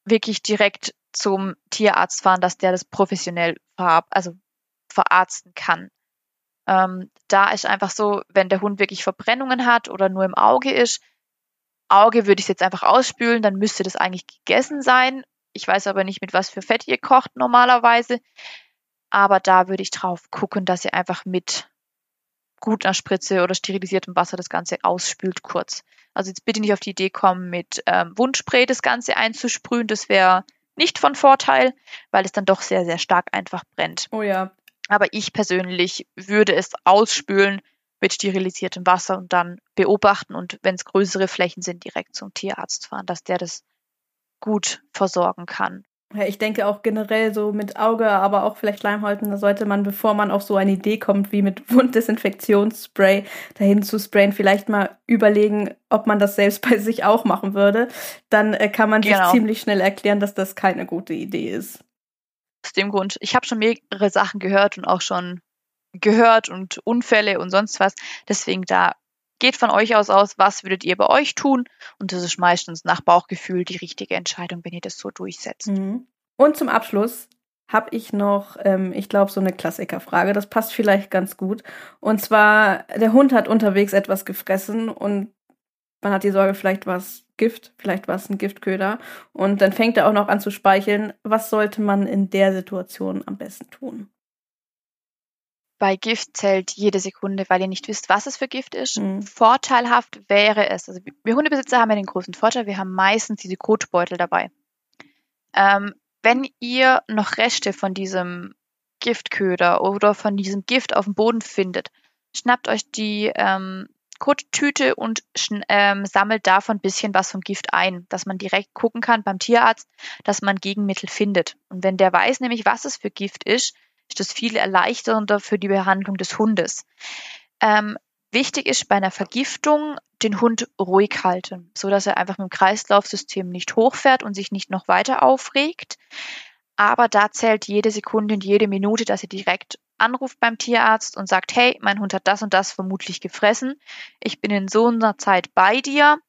wirklich direkt zum Tierarzt fahren, dass der das professionell ver also verarzten kann. Ähm, da ist einfach so, wenn der Hund wirklich Verbrennungen hat oder nur im Auge ist, Auge würde ich jetzt einfach ausspülen, dann müsste das eigentlich gegessen sein. Ich weiß aber nicht, mit was für Fett ihr kocht normalerweise. Aber da würde ich drauf gucken, dass ihr einfach mit guter Spritze oder sterilisiertem Wasser das Ganze ausspült kurz. Also jetzt bitte nicht auf die Idee kommen, mit ähm, Wundspray das Ganze einzusprühen. Das wäre nicht von Vorteil, weil es dann doch sehr, sehr stark einfach brennt. Oh ja. Aber ich persönlich würde es ausspülen mit sterilisiertem Wasser und dann beobachten und wenn es größere Flächen sind, direkt zum Tierarzt fahren, dass der das gut versorgen kann. Ja, ich denke auch generell so mit Auge, aber auch vielleicht Schleimhäuten, da sollte man, bevor man auf so eine Idee kommt, wie mit Wunddesinfektionsspray dahin zu sprayen, vielleicht mal überlegen, ob man das selbst bei sich auch machen würde. Dann äh, kann man genau. sich ziemlich schnell erklären, dass das keine gute Idee ist. Aus dem Grund, ich habe schon mehrere Sachen gehört und auch schon gehört und Unfälle und sonst was. Deswegen da Geht von euch aus aus, was würdet ihr bei euch tun? Und das ist meistens nach Bauchgefühl die richtige Entscheidung, wenn ihr das so durchsetzt. Mhm. Und zum Abschluss habe ich noch, ähm, ich glaube, so eine Klassikerfrage. Das passt vielleicht ganz gut. Und zwar, der Hund hat unterwegs etwas gefressen und man hat die Sorge, vielleicht war es Gift, vielleicht war es ein Giftköder. Und dann fängt er auch noch an zu speicheln. Was sollte man in der Situation am besten tun? Bei Gift zählt jede Sekunde, weil ihr nicht wisst, was es für Gift ist. Mhm. Vorteilhaft wäre es, also wir Hundebesitzer haben ja den großen Vorteil, wir haben meistens diese Kotbeutel dabei. Ähm, wenn ihr noch Reste von diesem Giftköder oder von diesem Gift auf dem Boden findet, schnappt euch die ähm, Kottüte und ähm, sammelt davon ein bisschen was vom Gift ein, dass man direkt gucken kann beim Tierarzt, dass man Gegenmittel findet. Und wenn der weiß nämlich, was es für Gift ist, ist das viel erleichternder für die Behandlung des Hundes. Ähm, wichtig ist bei einer Vergiftung den Hund ruhig halten, so dass er einfach mit dem Kreislaufsystem nicht hochfährt und sich nicht noch weiter aufregt. Aber da zählt jede Sekunde und jede Minute, dass ihr direkt anruft beim Tierarzt und sagt, hey, mein Hund hat das und das vermutlich gefressen. Ich bin in so einer Zeit bei dir,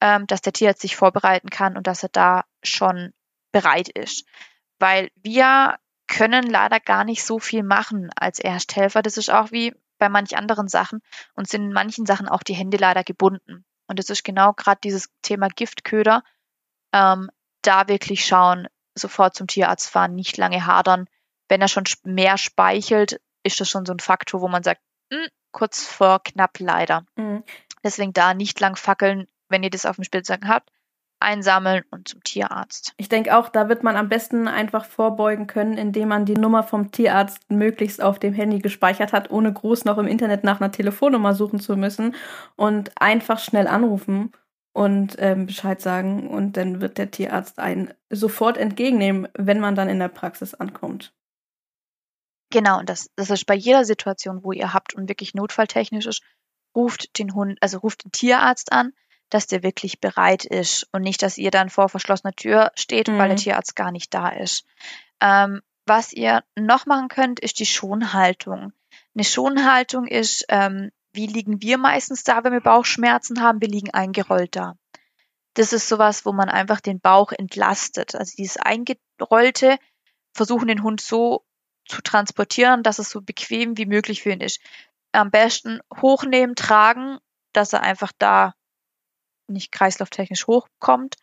ähm, dass der Tierarzt sich vorbereiten kann und dass er da schon bereit ist. Weil wir können leider gar nicht so viel machen als Ersthelfer. Das ist auch wie bei manch anderen Sachen und sind in manchen Sachen auch die Hände leider gebunden. Und das ist genau gerade dieses Thema Giftköder. Ähm, da wirklich schauen, sofort zum Tierarzt fahren, nicht lange hadern. Wenn er schon mehr speichelt, ist das schon so ein Faktor, wo man sagt, mh, hm, kurz vor knapp leider. Mhm. Deswegen da nicht lang fackeln, wenn ihr das auf dem Spielzeug habt einsammeln und zum Tierarzt. Ich denke auch, da wird man am besten einfach vorbeugen können, indem man die Nummer vom Tierarzt möglichst auf dem Handy gespeichert hat, ohne groß noch im Internet nach einer Telefonnummer suchen zu müssen und einfach schnell anrufen und ähm, Bescheid sagen und dann wird der Tierarzt einen sofort entgegennehmen, wenn man dann in der Praxis ankommt. Genau, und das, das ist bei jeder Situation, wo ihr habt und wirklich notfalltechnisch ist, ruft den Hund, also ruft den Tierarzt an, dass der wirklich bereit ist und nicht, dass ihr dann vor verschlossener Tür steht, mhm. weil der mhm. Tierarzt gar nicht da ist. Ähm, was ihr noch machen könnt, ist die Schonhaltung. Eine Schonhaltung ist, ähm, wie liegen wir meistens da, wenn wir Bauchschmerzen haben? Wir liegen eingerollt da. Das ist sowas, wo man einfach den Bauch entlastet. Also dieses eingerollte, versuchen den Hund so zu transportieren, dass es so bequem wie möglich für ihn ist. Am besten hochnehmen, tragen, dass er einfach da nicht kreislauftechnisch hochkommt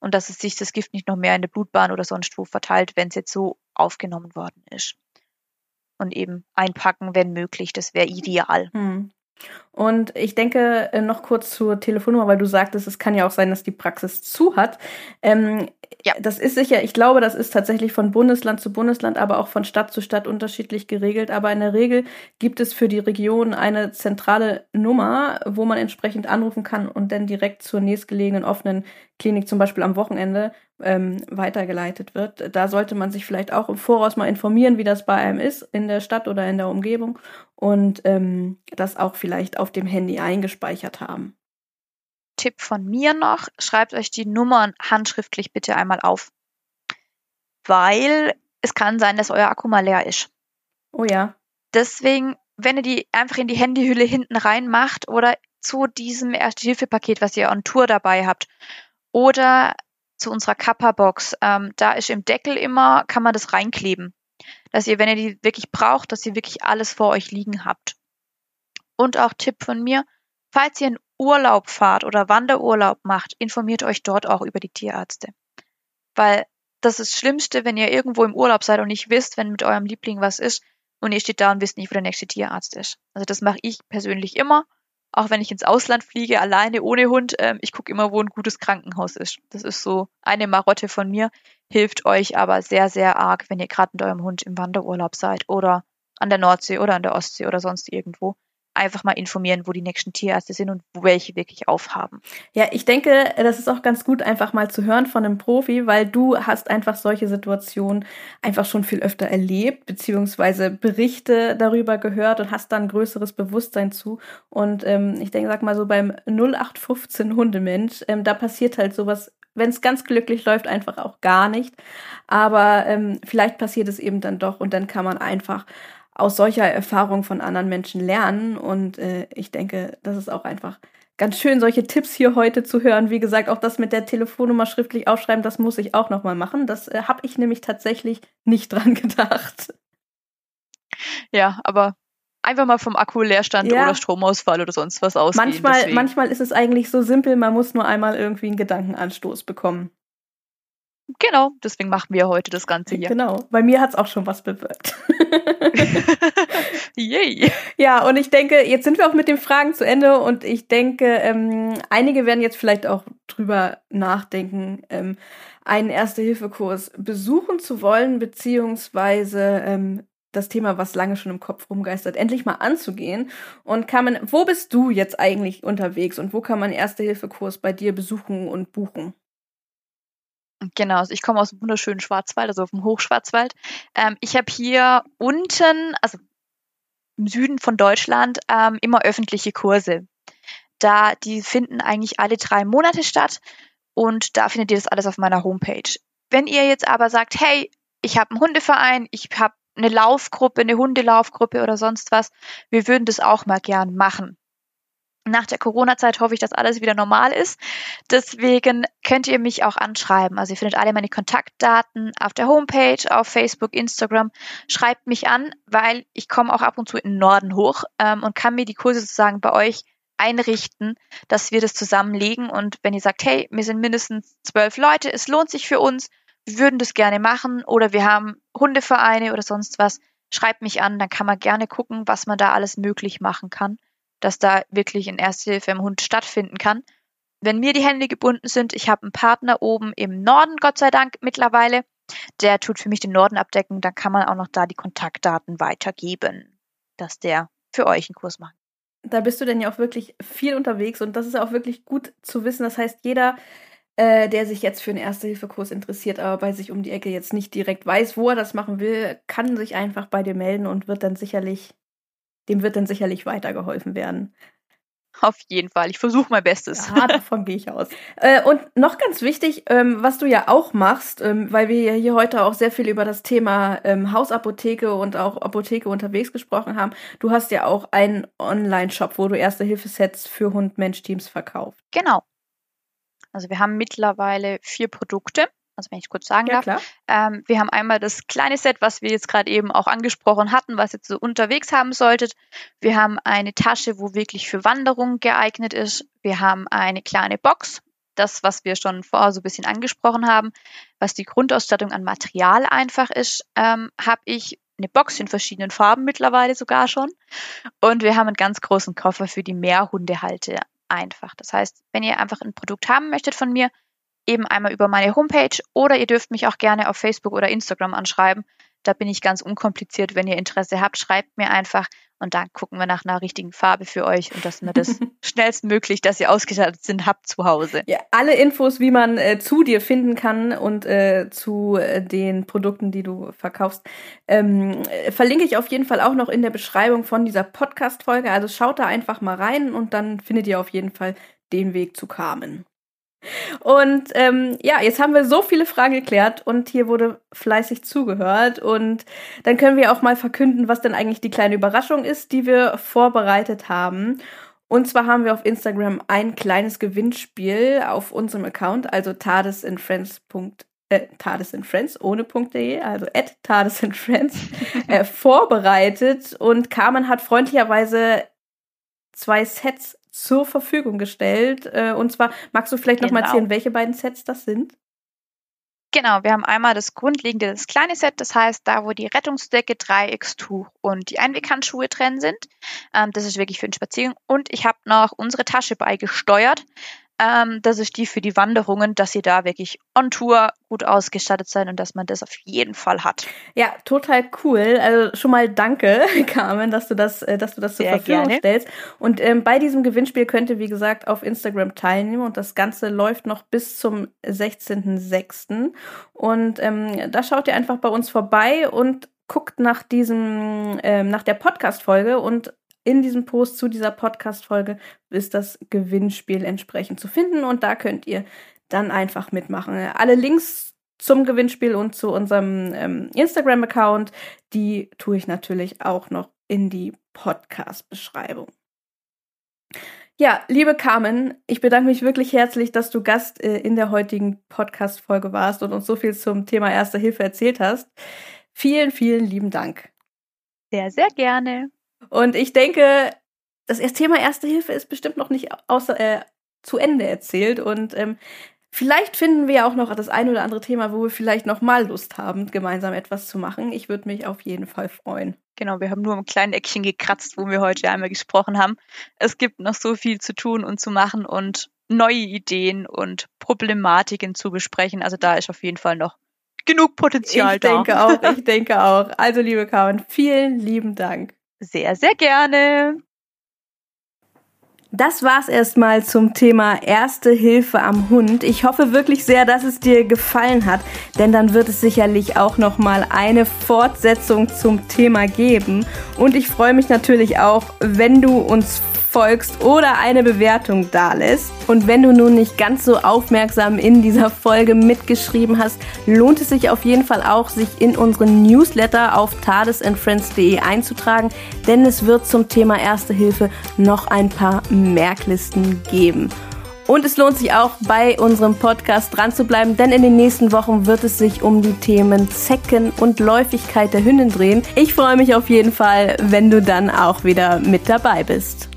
und dass es sich das Gift nicht noch mehr in der Blutbahn oder sonst wo verteilt, wenn es jetzt so aufgenommen worden ist. Und eben einpacken, wenn möglich, das wäre ideal. Hm. Und ich denke äh, noch kurz zur Telefonnummer, weil du sagtest, es kann ja auch sein, dass die Praxis zu hat. Ähm, ja. Das ist sicher, ich glaube, das ist tatsächlich von Bundesland zu Bundesland, aber auch von Stadt zu Stadt unterschiedlich geregelt. Aber in der Regel gibt es für die Region eine zentrale Nummer, wo man entsprechend anrufen kann und dann direkt zur nächstgelegenen offenen Klinik, zum Beispiel am Wochenende, ähm, weitergeleitet wird. Da sollte man sich vielleicht auch im Voraus mal informieren, wie das bei einem ist, in der Stadt oder in der Umgebung und ähm, das auch vielleicht auf dem Handy eingespeichert haben. Tipp von mir noch, schreibt euch die Nummern handschriftlich bitte einmal auf. Weil es kann sein, dass euer Akku mal leer ist. Oh ja. Deswegen, wenn ihr die einfach in die Handyhülle hinten reinmacht oder zu diesem Erste-Hilfe-Paket, was ihr on Tour dabei habt, oder zu unserer Kappa-Box, ähm, da ist im Deckel immer, kann man das reinkleben. Dass ihr, wenn ihr die wirklich braucht, dass ihr wirklich alles vor euch liegen habt. Und auch Tipp von mir, falls ihr in Urlaub fahrt oder Wanderurlaub macht, informiert euch dort auch über die Tierärzte. Weil das ist das Schlimmste, wenn ihr irgendwo im Urlaub seid und nicht wisst, wenn mit eurem Liebling was ist und ihr steht da und wisst nicht, wo der nächste Tierarzt ist. Also das mache ich persönlich immer auch wenn ich ins Ausland fliege, alleine ohne Hund, ähm, ich gucke immer, wo ein gutes Krankenhaus ist. Das ist so eine Marotte von mir, hilft euch aber sehr, sehr arg, wenn ihr gerade mit eurem Hund im Wanderurlaub seid oder an der Nordsee oder an der Ostsee oder sonst irgendwo einfach mal informieren, wo die nächsten Tierärzte sind und welche wirklich aufhaben. Ja, ich denke, das ist auch ganz gut, einfach mal zu hören von einem Profi, weil du hast einfach solche Situationen einfach schon viel öfter erlebt, beziehungsweise Berichte darüber gehört und hast dann größeres Bewusstsein zu. Und ähm, ich denke, sag mal so beim 0815 Hundemensch, ähm, da passiert halt sowas wenn es ganz glücklich läuft, einfach auch gar nicht. Aber ähm, vielleicht passiert es eben dann doch und dann kann man einfach aus solcher Erfahrung von anderen Menschen lernen. Und äh, ich denke, das ist auch einfach ganz schön, solche Tipps hier heute zu hören. Wie gesagt, auch das mit der Telefonnummer schriftlich aufschreiben, das muss ich auch nochmal machen. Das äh, habe ich nämlich tatsächlich nicht dran gedacht. Ja, aber einfach mal vom Akku-Leerstand ja. oder Stromausfall oder sonst was ausgehen. Manchmal, manchmal ist es eigentlich so simpel, man muss nur einmal irgendwie einen Gedankenanstoß bekommen. Genau, deswegen machen wir heute das Ganze hier. Genau, bei mir hat es auch schon was bewirkt. Yay! Ja, und ich denke, jetzt sind wir auch mit den Fragen zu Ende und ich denke, ähm, einige werden jetzt vielleicht auch drüber nachdenken, ähm, einen Erste-Hilfe-Kurs besuchen zu wollen, beziehungsweise ähm, das Thema, was lange schon im Kopf rumgeistert, endlich mal anzugehen. Und kann man, wo bist du jetzt eigentlich unterwegs und wo kann man Erste-Hilfe-Kurs bei dir besuchen und buchen? Genau, also ich komme aus dem wunderschönen Schwarzwald, also auf dem Hochschwarzwald. Ähm, ich habe hier unten, also im Süden von Deutschland, ähm, immer öffentliche Kurse. Da, die finden eigentlich alle drei Monate statt und da findet ihr das alles auf meiner Homepage. Wenn ihr jetzt aber sagt, hey, ich habe einen Hundeverein, ich habe eine Laufgruppe, eine Hundelaufgruppe oder sonst was. Wir würden das auch mal gern machen. Nach der Corona-Zeit hoffe ich, dass alles wieder normal ist. Deswegen könnt ihr mich auch anschreiben. Also ihr findet alle meine Kontaktdaten auf der Homepage, auf Facebook, Instagram. Schreibt mich an, weil ich komme auch ab und zu in den Norden hoch ähm, und kann mir die Kurse sozusagen bei euch einrichten, dass wir das zusammenlegen. Und wenn ihr sagt, hey, wir sind mindestens zwölf Leute, es lohnt sich für uns, wir würden das gerne machen oder wir haben Hundevereine oder sonst was, schreibt mich an, dann kann man gerne gucken, was man da alles möglich machen kann dass da wirklich in Erste Hilfe im Hund stattfinden kann. Wenn mir die Hände gebunden sind, ich habe einen Partner oben im Norden, Gott sei Dank mittlerweile, der tut für mich den Norden abdecken, dann kann man auch noch da die Kontaktdaten weitergeben, dass der für euch einen Kurs macht. Da bist du denn ja auch wirklich viel unterwegs und das ist auch wirklich gut zu wissen. Das heißt, jeder, äh, der sich jetzt für einen Erste-Hilfe-Kurs interessiert, aber bei sich um die Ecke jetzt nicht direkt weiß, wo er das machen will, kann sich einfach bei dir melden und wird dann sicherlich dem wird dann sicherlich weitergeholfen werden. Auf jeden Fall. Ich versuche mein Bestes. Ja, davon gehe ich aus. Äh, und noch ganz wichtig, ähm, was du ja auch machst, ähm, weil wir ja hier heute auch sehr viel über das Thema ähm, Hausapotheke und auch Apotheke unterwegs gesprochen haben. Du hast ja auch einen Online-Shop, wo du Erste-Hilfe-Sets für Hund-Mensch-Teams verkaufst. Genau. Also wir haben mittlerweile vier Produkte also wenn ich kurz sagen ja, darf. Ähm, wir haben einmal das kleine Set, was wir jetzt gerade eben auch angesprochen hatten, was ihr so unterwegs haben solltet. Wir haben eine Tasche, wo wirklich für Wanderungen geeignet ist. Wir haben eine kleine Box, das, was wir schon vorher so ein bisschen angesprochen haben, was die Grundausstattung an Material einfach ist, ähm, habe ich eine Box in verschiedenen Farben mittlerweile sogar schon. Und wir haben einen ganz großen Koffer für die Mehrhundehalte einfach. Das heißt, wenn ihr einfach ein Produkt haben möchtet von mir, eben einmal über meine Homepage oder ihr dürft mich auch gerne auf Facebook oder Instagram anschreiben. Da bin ich ganz unkompliziert. Wenn ihr Interesse habt, schreibt mir einfach und dann gucken wir nach einer richtigen Farbe für euch und dass wir das schnellstmöglich, dass ihr ausgestattet sind, habt zu Hause. Ja, alle Infos, wie man äh, zu dir finden kann und äh, zu äh, den Produkten, die du verkaufst, ähm, äh, verlinke ich auf jeden Fall auch noch in der Beschreibung von dieser Podcast-Folge. Also schaut da einfach mal rein und dann findet ihr auf jeden Fall den Weg zu Carmen. Und ähm, ja, jetzt haben wir so viele Fragen geklärt und hier wurde fleißig zugehört. Und dann können wir auch mal verkünden, was denn eigentlich die kleine Überraschung ist, die wir vorbereitet haben. Und zwar haben wir auf Instagram ein kleines Gewinnspiel auf unserem Account, also tadesandfriends. Äh, tadesandfriends ohne .de, also at tadesandfriends, äh, vorbereitet. Und Carmen hat freundlicherweise zwei Sets zur Verfügung gestellt. Äh, und zwar, magst du vielleicht genau. noch mal genau. erzählen, welche beiden Sets das sind? Genau, wir haben einmal das grundlegende, das kleine Set, das heißt, da wo die Rettungsdecke, Dreieckstuch und die Einweghandschuhe drin sind. Ähm, das ist wirklich für den Spaziergang. Und ich habe noch unsere Tasche beigesteuert. Ähm, das ist die für die Wanderungen, dass ihr da wirklich on Tour gut ausgestattet seid und dass man das auf jeden Fall hat. Ja, total cool. Also schon mal danke, Carmen, dass du das, äh, dass du das zur Sehr Verfügung gerne. stellst. Und ähm, bei diesem Gewinnspiel könnt ihr, wie gesagt, auf Instagram teilnehmen und das Ganze läuft noch bis zum 16.06. Und ähm, da schaut ihr einfach bei uns vorbei und guckt nach diesem, ähm, nach der Podcast-Folge und in diesem Post zu dieser Podcast-Folge ist das Gewinnspiel entsprechend zu finden und da könnt ihr dann einfach mitmachen. Alle Links zum Gewinnspiel und zu unserem ähm, Instagram-Account, die tue ich natürlich auch noch in die Podcast-Beschreibung. Ja, liebe Carmen, ich bedanke mich wirklich herzlich, dass du Gast äh, in der heutigen Podcast-Folge warst und uns so viel zum Thema Erste Hilfe erzählt hast. Vielen, vielen lieben Dank. Sehr, sehr gerne. Und ich denke, das Thema Erste Hilfe ist bestimmt noch nicht außer, äh, zu Ende erzählt. Und ähm, vielleicht finden wir ja auch noch das ein oder andere Thema, wo wir vielleicht noch mal Lust haben, gemeinsam etwas zu machen. Ich würde mich auf jeden Fall freuen. Genau, wir haben nur ein kleines Eckchen gekratzt, wo wir heute einmal gesprochen haben. Es gibt noch so viel zu tun und zu machen und neue Ideen und Problematiken zu besprechen. Also da ist auf jeden Fall noch genug Potenzial ich da. Ich denke auch, ich denke auch. Also liebe Carmen, vielen lieben Dank. Sehr, sehr gerne. Das war's erstmal zum Thema Erste Hilfe am Hund. Ich hoffe wirklich sehr, dass es dir gefallen hat, denn dann wird es sicherlich auch noch mal eine Fortsetzung zum Thema geben und ich freue mich natürlich auch, wenn du uns folgst oder eine Bewertung dalässt. Und wenn du nun nicht ganz so aufmerksam in dieser Folge mitgeschrieben hast, lohnt es sich auf jeden Fall auch, sich in unseren Newsletter auf tadesandfriends.de einzutragen, denn es wird zum Thema Erste Hilfe noch ein paar Merklisten geben. Und es lohnt sich auch, bei unserem Podcast dran zu bleiben, denn in den nächsten Wochen wird es sich um die Themen Zecken und Läufigkeit der Hündin drehen. Ich freue mich auf jeden Fall, wenn du dann auch wieder mit dabei bist.